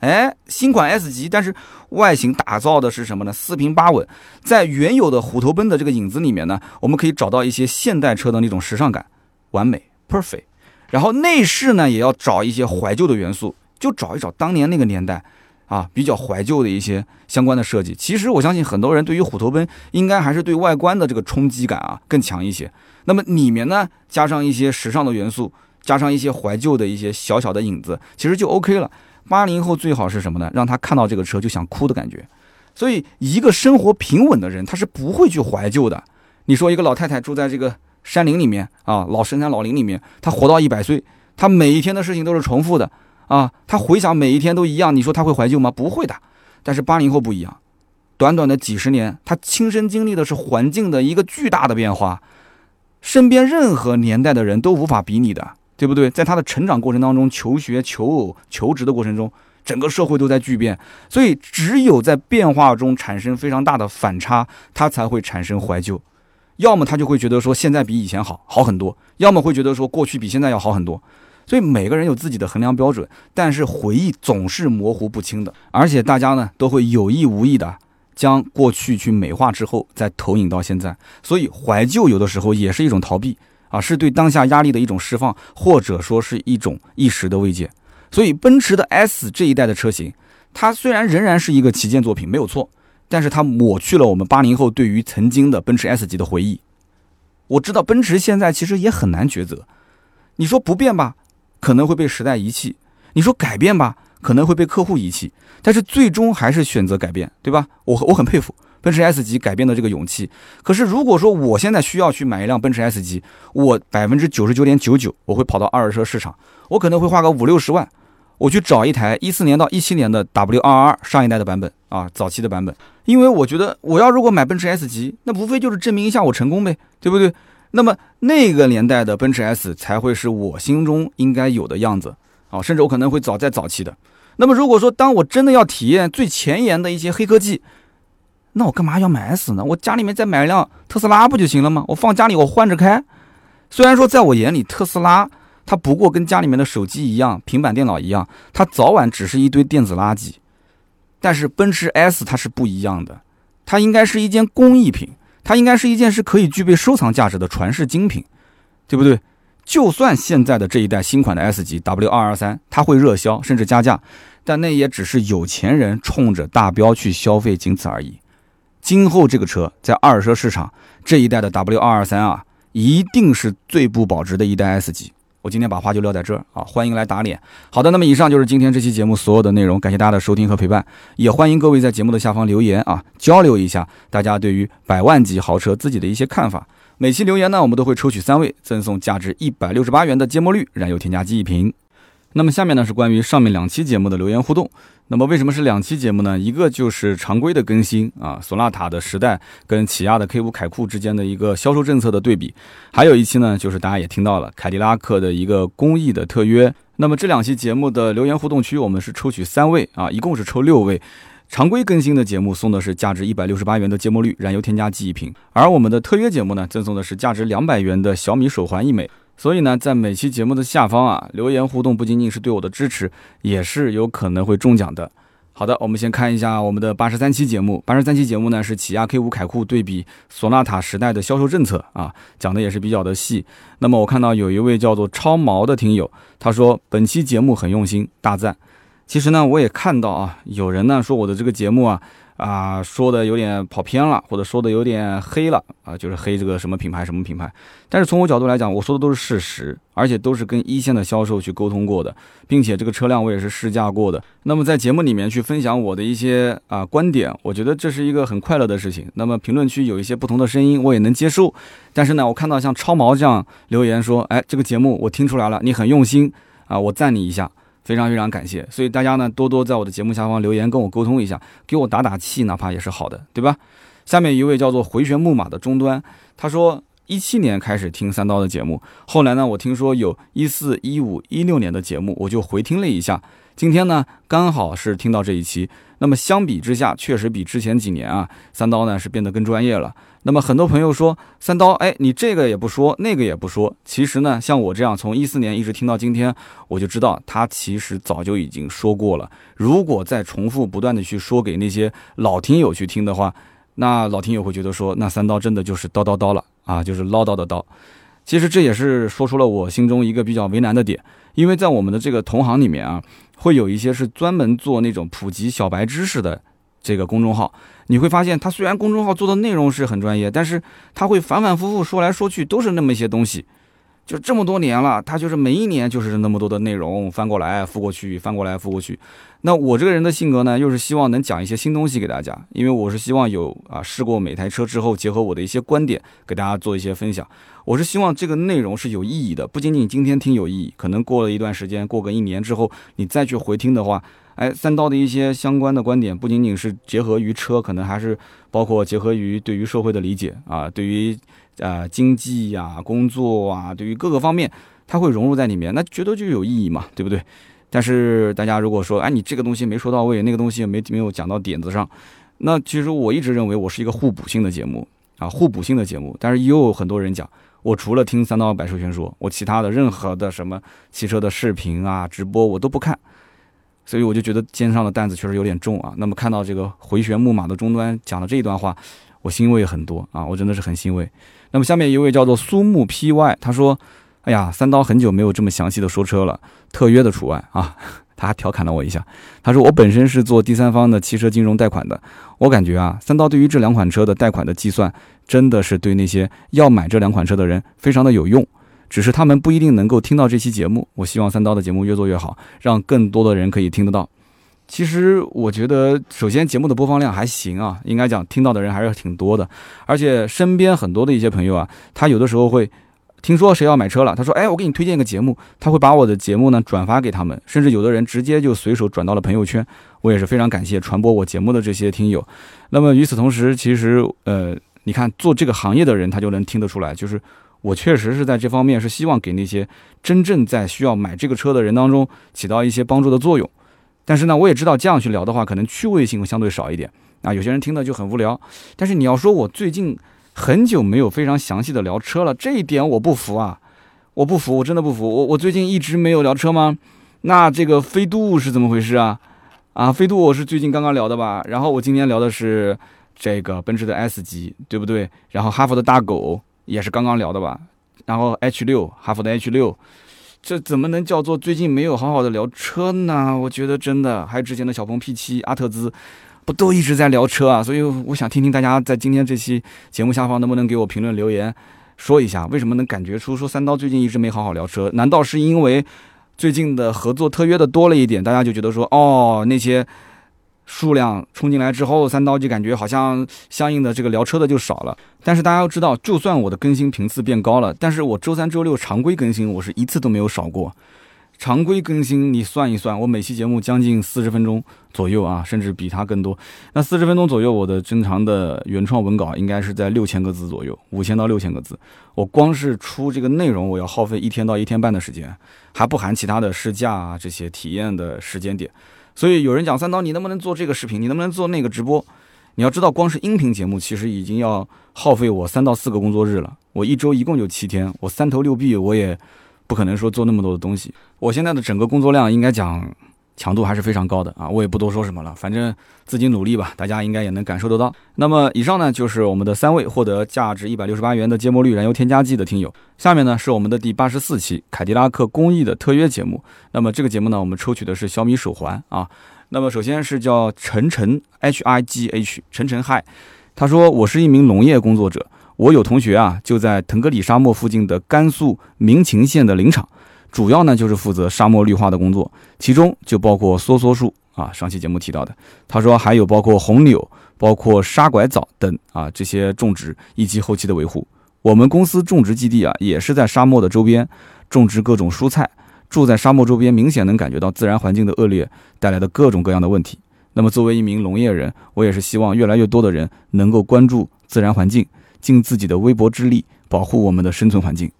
哎，新款 S 级，但是外形打造的是什么呢？四平八稳，在原有的虎头奔的这个影子里面呢，我们可以找到一些现代车的那种时尚感，完美 perfect。然后内饰呢，也要找一些怀旧的元素，就找一找当年那个年代。啊，比较怀旧的一些相关的设计，其实我相信很多人对于虎头奔应该还是对外观的这个冲击感啊更强一些。那么里面呢，加上一些时尚的元素，加上一些怀旧的一些小小的影子，其实就 OK 了。八零后最好是什么呢？让他看到这个车就想哭的感觉。所以一个生活平稳的人，他是不会去怀旧的。你说一个老太太住在这个山林里面啊，老深山老林里面，她活到一百岁，她每一天的事情都是重复的。啊，他回想每一天都一样，你说他会怀旧吗？不会的。但是八零后不一样，短短的几十年，他亲身经历的是环境的一个巨大的变化，身边任何年代的人都无法比拟的，对不对？在他的成长过程当中，求学、求偶、求职的过程中，整个社会都在巨变，所以只有在变化中产生非常大的反差，他才会产生怀旧。要么他就会觉得说现在比以前好好很多，要么会觉得说过去比现在要好很多。所以每个人有自己的衡量标准，但是回忆总是模糊不清的，而且大家呢都会有意无意的将过去去美化之后再投影到现在，所以怀旧有的时候也是一种逃避啊，是对当下压力的一种释放，或者说是一种一时的慰藉。所以奔驰的 S 这一代的车型，它虽然仍然是一个旗舰作品，没有错，但是它抹去了我们八零后对于曾经的奔驰 S 级的回忆。我知道奔驰现在其实也很难抉择，你说不变吧？可能会被时代遗弃，你说改变吧，可能会被客户遗弃，但是最终还是选择改变，对吧？我我很佩服奔驰 S 级改变的这个勇气。可是如果说我现在需要去买一辆奔驰 S 级，我百分之九十九点九九我会跑到二手车市场，我可能会花个五六十万，我去找一台一四年到一七年的 W 二二上一代的版本啊，早期的版本，因为我觉得我要如果买奔驰 S 级，那无非就是证明一下我成功呗，对不对？那么那个年代的奔驰 S 才会是我心中应该有的样子啊，甚至我可能会早在早期的。那么如果说当我真的要体验最前沿的一些黑科技，那我干嘛要买 S 呢？我家里面再买一辆特斯拉不就行了吗？我放家里我换着开。虽然说在我眼里特斯拉它不过跟家里面的手机一样，平板电脑一样，它早晚只是一堆电子垃圾。但是奔驰 S 它是不一样的，它应该是一件工艺品。它应该是一件是可以具备收藏价值的传世精品，对不对？就算现在的这一代新款的 S 级 W 二二三，它会热销甚至加价，但那也只是有钱人冲着大标去消费，仅此而已。今后这个车在二手车市场这一代的 W 二二三啊，一定是最不保值的一代 S 级我今天把话就撂在这儿啊，欢迎来打脸。好的，那么以上就是今天这期节目所有的内容，感谢大家的收听和陪伴，也欢迎各位在节目的下方留言啊，交流一下大家对于百万级豪车自己的一些看法。每期留言呢，我们都会抽取三位，赠送价值一百六十八元的芥末绿燃油添加剂一瓶。那么下面呢是关于上面两期节目的留言互动。那么为什么是两期节目呢？一个就是常规的更新啊，索纳塔的时代跟起亚的 K 五凯酷之间的一个销售政策的对比，还有一期呢就是大家也听到了凯迪拉克的一个公益的特约。那么这两期节目的留言互动区，我们是抽取三位啊，一共是抽六位。常规更新的节目送的是价值一百六十八元的芥末绿燃油添加剂一瓶，而我们的特约节目呢，赠送的是价值两百元的小米手环一枚。所以呢，在每期节目的下方啊，留言互动不仅仅是对我的支持，也是有可能会中奖的。好的，我们先看一下我们的八十三期节目。八十三期节目呢是起亚 K 五凯酷对比索纳塔时代的销售政策啊，讲的也是比较的细。那么我看到有一位叫做超毛的听友，他说本期节目很用心，大赞。其实呢，我也看到啊，有人呢说我的这个节目啊啊说的有点跑偏了，或者说的有点黑了啊，就是黑这个什么品牌什么品牌。但是从我角度来讲，我说的都是事实，而且都是跟一线的销售去沟通过的，并且这个车辆我也是试驾过的。那么在节目里面去分享我的一些啊观点，我觉得这是一个很快乐的事情。那么评论区有一些不同的声音，我也能接受。但是呢，我看到像超毛这样留言说，哎，这个节目我听出来了，你很用心啊，我赞你一下。非常非常感谢，所以大家呢多多在我的节目下方留言跟我沟通一下，给我打打气，哪怕也是好的，对吧？下面一位叫做回旋木马的终端，他说一七年开始听三刀的节目，后来呢我听说有一四一五一六年的节目，我就回听了一下，今天呢刚好是听到这一期。那么相比之下，确实比之前几年啊，三刀呢是变得更专业了。那么很多朋友说三刀，哎，你这个也不说，那个也不说。其实呢，像我这样从一四年一直听到今天，我就知道他其实早就已经说过了。如果再重复不断的去说给那些老听友去听的话，那老听友会觉得说，那三刀真的就是叨叨叨了啊，就是唠叨的叨。其实这也是说出了我心中一个比较为难的点，因为在我们的这个同行里面啊。会有一些是专门做那种普及小白知识的这个公众号，你会发现，他虽然公众号做的内容是很专业，但是他会反反复复说来说去都是那么一些东西。就这么多年了，他就是每一年就是那么多的内容翻过来覆过去，翻过来覆过去。那我这个人的性格呢，又是希望能讲一些新东西给大家，因为我是希望有啊试过每台车之后，结合我的一些观点给大家做一些分享。我是希望这个内容是有意义的，不仅仅今天听有意义，可能过了一段时间，过个一年之后，你再去回听的话，哎，三刀的一些相关的观点，不仅仅是结合于车，可能还是包括结合于对于社会的理解啊，对于。呃，经济呀，工作啊，对于各个方面，它会融入在里面，那觉得就有意义嘛，对不对？但是大家如果说，哎，你这个东西没说到位，那个东西没没有讲到点子上，那其实我一直认为我是一个互补性的节目啊，互补性的节目。但是也有很多人讲，我除了听三刀百兽全说，我其他的任何的什么汽车的视频啊、直播我都不看，所以我就觉得肩上的担子确实有点重啊。那么看到这个回旋木马的终端讲的这一段话，我欣慰很多啊，我真的是很欣慰。那么下面一位叫做苏木 PY，他说：“哎呀，三刀很久没有这么详细的说车了，特约的除外啊。”他还调侃了我一下，他说：“我本身是做第三方的汽车金融贷款的，我感觉啊，三刀对于这两款车的贷款的计算，真的是对那些要买这两款车的人非常的有用，只是他们不一定能够听到这期节目。我希望三刀的节目越做越好，让更多的人可以听得到。”其实我觉得，首先节目的播放量还行啊，应该讲听到的人还是挺多的。而且身边很多的一些朋友啊，他有的时候会听说谁要买车了，他说：“哎，我给你推荐一个节目。”他会把我的节目呢转发给他们，甚至有的人直接就随手转到了朋友圈。我也是非常感谢传播我节目的这些听友。那么与此同时，其实呃，你看做这个行业的人，他就能听得出来，就是我确实是在这方面是希望给那些真正在需要买这个车的人当中起到一些帮助的作用。但是呢，我也知道这样去聊的话，可能趣味性会相对少一点啊。有些人听的就很无聊。但是你要说我最近很久没有非常详细的聊车了，这一点我不服啊！我不服，我真的不服。我我最近一直没有聊车吗？那这个飞度是怎么回事啊？啊，飞度我是最近刚刚聊的吧？然后我今天聊的是这个奔驰的 S 级，对不对？然后哈弗的大狗也是刚刚聊的吧？然后 H 六，哈弗的 H 六。这怎么能叫做最近没有好好的聊车呢？我觉得真的，还有之前的小鹏 P 七、阿特兹，不都一直在聊车啊？所以我想听听大家在今天这期节目下方能不能给我评论留言，说一下，为什么能感觉出说三刀最近一直没好好聊车？难道是因为最近的合作特约的多了一点，大家就觉得说哦那些数量冲进来之后，三刀就感觉好像相应的这个聊车的就少了。但是大家要知道，就算我的更新频次变高了，但是我周三、周六常规更新我是一次都没有少过。常规更新，你算一算，我每期节目将近四十分钟左右啊，甚至比它更多。那四十分钟左右，我的正常的原创文稿应该是在六千个字左右，五千到六千个字。我光是出这个内容，我要耗费一天到一天半的时间，还不含其他的试驾啊这些体验的时间点。所以有人讲三刀，你能不能做这个视频？你能不能做那个直播？你要知道，光是音频节目其实已经要耗费我三到四个工作日了。我一周一共就七天，我三头六臂，我也。不可能说做那么多的东西，我现在的整个工作量应该讲强度还是非常高的啊，我也不多说什么了，反正自己努力吧，大家应该也能感受得到。那么以上呢就是我们的三位获得价值一百六十八元的芥末绿燃油添加剂的听友，下面呢是我们的第八十四期凯迪拉克公益的特约节目。那么这个节目呢，我们抽取的是小米手环啊。那么首先是叫陈晨 H I G H 陈晨嗨，他说我是一名农业工作者。我有同学啊，就在腾格里沙漠附近的甘肃民勤县的林场，主要呢就是负责沙漠绿化的工作，其中就包括梭梭树啊，上期节目提到的。他说还有包括红柳、包括沙拐枣等啊这些种植以及后期的维护。我们公司种植基地啊也是在沙漠的周边，种植各种蔬菜。住在沙漠周边，明显能感觉到自然环境的恶劣带来的各种各样的问题。那么作为一名农业人，我也是希望越来越多的人能够关注自然环境。尽自己的微薄之力保护我们的生存环境，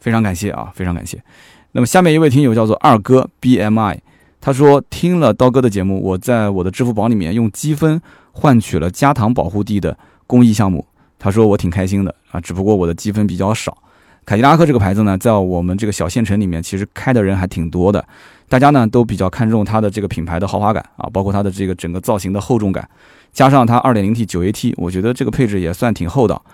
非常感谢啊，非常感谢。那么下面一位听友叫做二哥 BMI，他说听了刀哥的节目，我在我的支付宝里面用积分换取了加糖保护地的公益项目，他说我挺开心的啊，只不过我的积分比较少。凯迪拉克这个牌子呢，在我们这个小县城里面，其实开的人还挺多的，大家呢都比较看重它的这个品牌的豪华感啊，包括它的这个整个造型的厚重感。加上它 2.0T 9AT，我觉得这个配置也算挺厚道。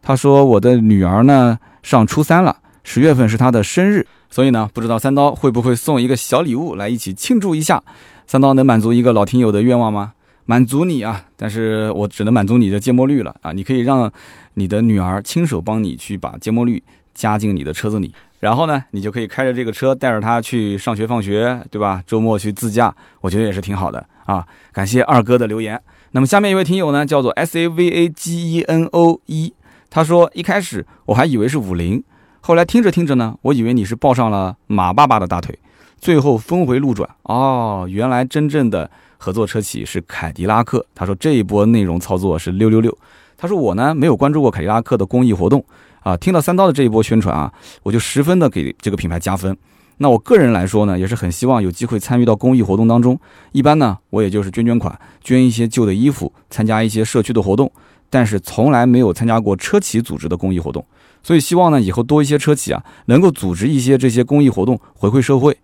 他说：“我的女儿呢上初三了，十月份是她的生日，所以呢，不知道三刀会不会送一个小礼物来一起庆祝一下？三刀能满足一个老听友的愿望吗？满足你啊！但是我只能满足你的芥末绿了啊！你可以让你的女儿亲手帮你去把芥末绿加进你的车子里，然后呢，你就可以开着这个车带着她去上学放学，对吧？周末去自驾，我觉得也是挺好的啊！感谢二哥的留言。”那么下面一位听友呢，叫做 S A V A G E N O 一，他说一开始我还以为是五菱，后来听着听着呢，我以为你是抱上了马爸爸的大腿，最后峰回路转，哦，原来真正的合作车企是凯迪拉克。他说这一波内容操作是六六六。他说我呢没有关注过凯迪拉克的公益活动啊，听到三刀的这一波宣传啊，我就十分的给这个品牌加分。那我个人来说呢，也是很希望有机会参与到公益活动当中。一般呢，我也就是捐捐款，捐一些旧的衣服，参加一些社区的活动，但是从来没有参加过车企组织的公益活动。所以希望呢，以后多一些车企啊，能够组织一些这些公益活动，回馈社会。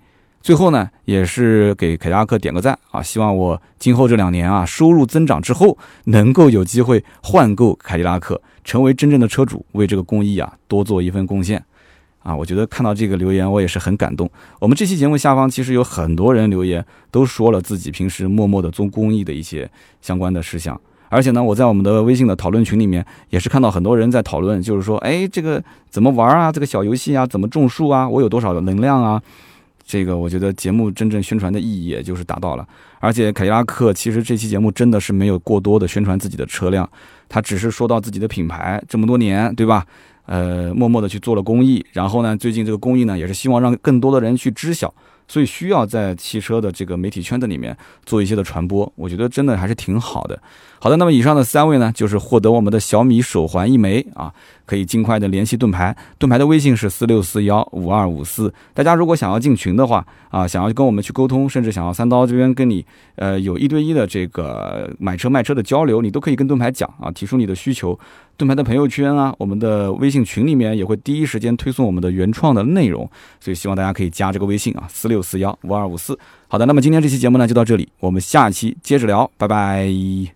最后呢，也是给凯迪拉克点个赞啊！希望我今后这两年啊，收入增长之后，能够有机会换购凯迪拉克，成为真正的车主，为这个公益啊多做一份贡献。啊，我觉得看到这个留言，我也是很感动。我们这期节目下方其实有很多人留言，都说了自己平时默默的做公益的一些相关的事项。而且呢，我在我们的微信的讨论群里面，也是看到很多人在讨论，就是说，哎，这个怎么玩啊？这个小游戏啊，怎么种树啊？我有多少的能量啊？这个我觉得节目真正宣传的意义，也就是达到了。而且凯迪拉克其实这期节目真的是没有过多的宣传自己的车辆，他只是说到自己的品牌这么多年，对吧？呃，默默的去做了公益，然后呢，最近这个公益呢，也是希望让更多的人去知晓，所以需要在汽车的这个媒体圈子里面做一些的传播，我觉得真的还是挺好的。好的，那么以上的三位呢，就是获得我们的小米手环一枚啊，可以尽快的联系盾牌，盾牌的微信是四六四幺五二五四。大家如果想要进群的话啊，想要跟我们去沟通，甚至想要三刀这边跟你呃有一对一的这个买车卖车的交流，你都可以跟盾牌讲啊，提出你的需求。盾牌的朋友圈啊，我们的微信群里面也会第一时间推送我们的原创的内容，所以希望大家可以加这个微信啊，四六四幺五二五四。好的，那么今天这期节目呢就到这里，我们下期接着聊，拜拜。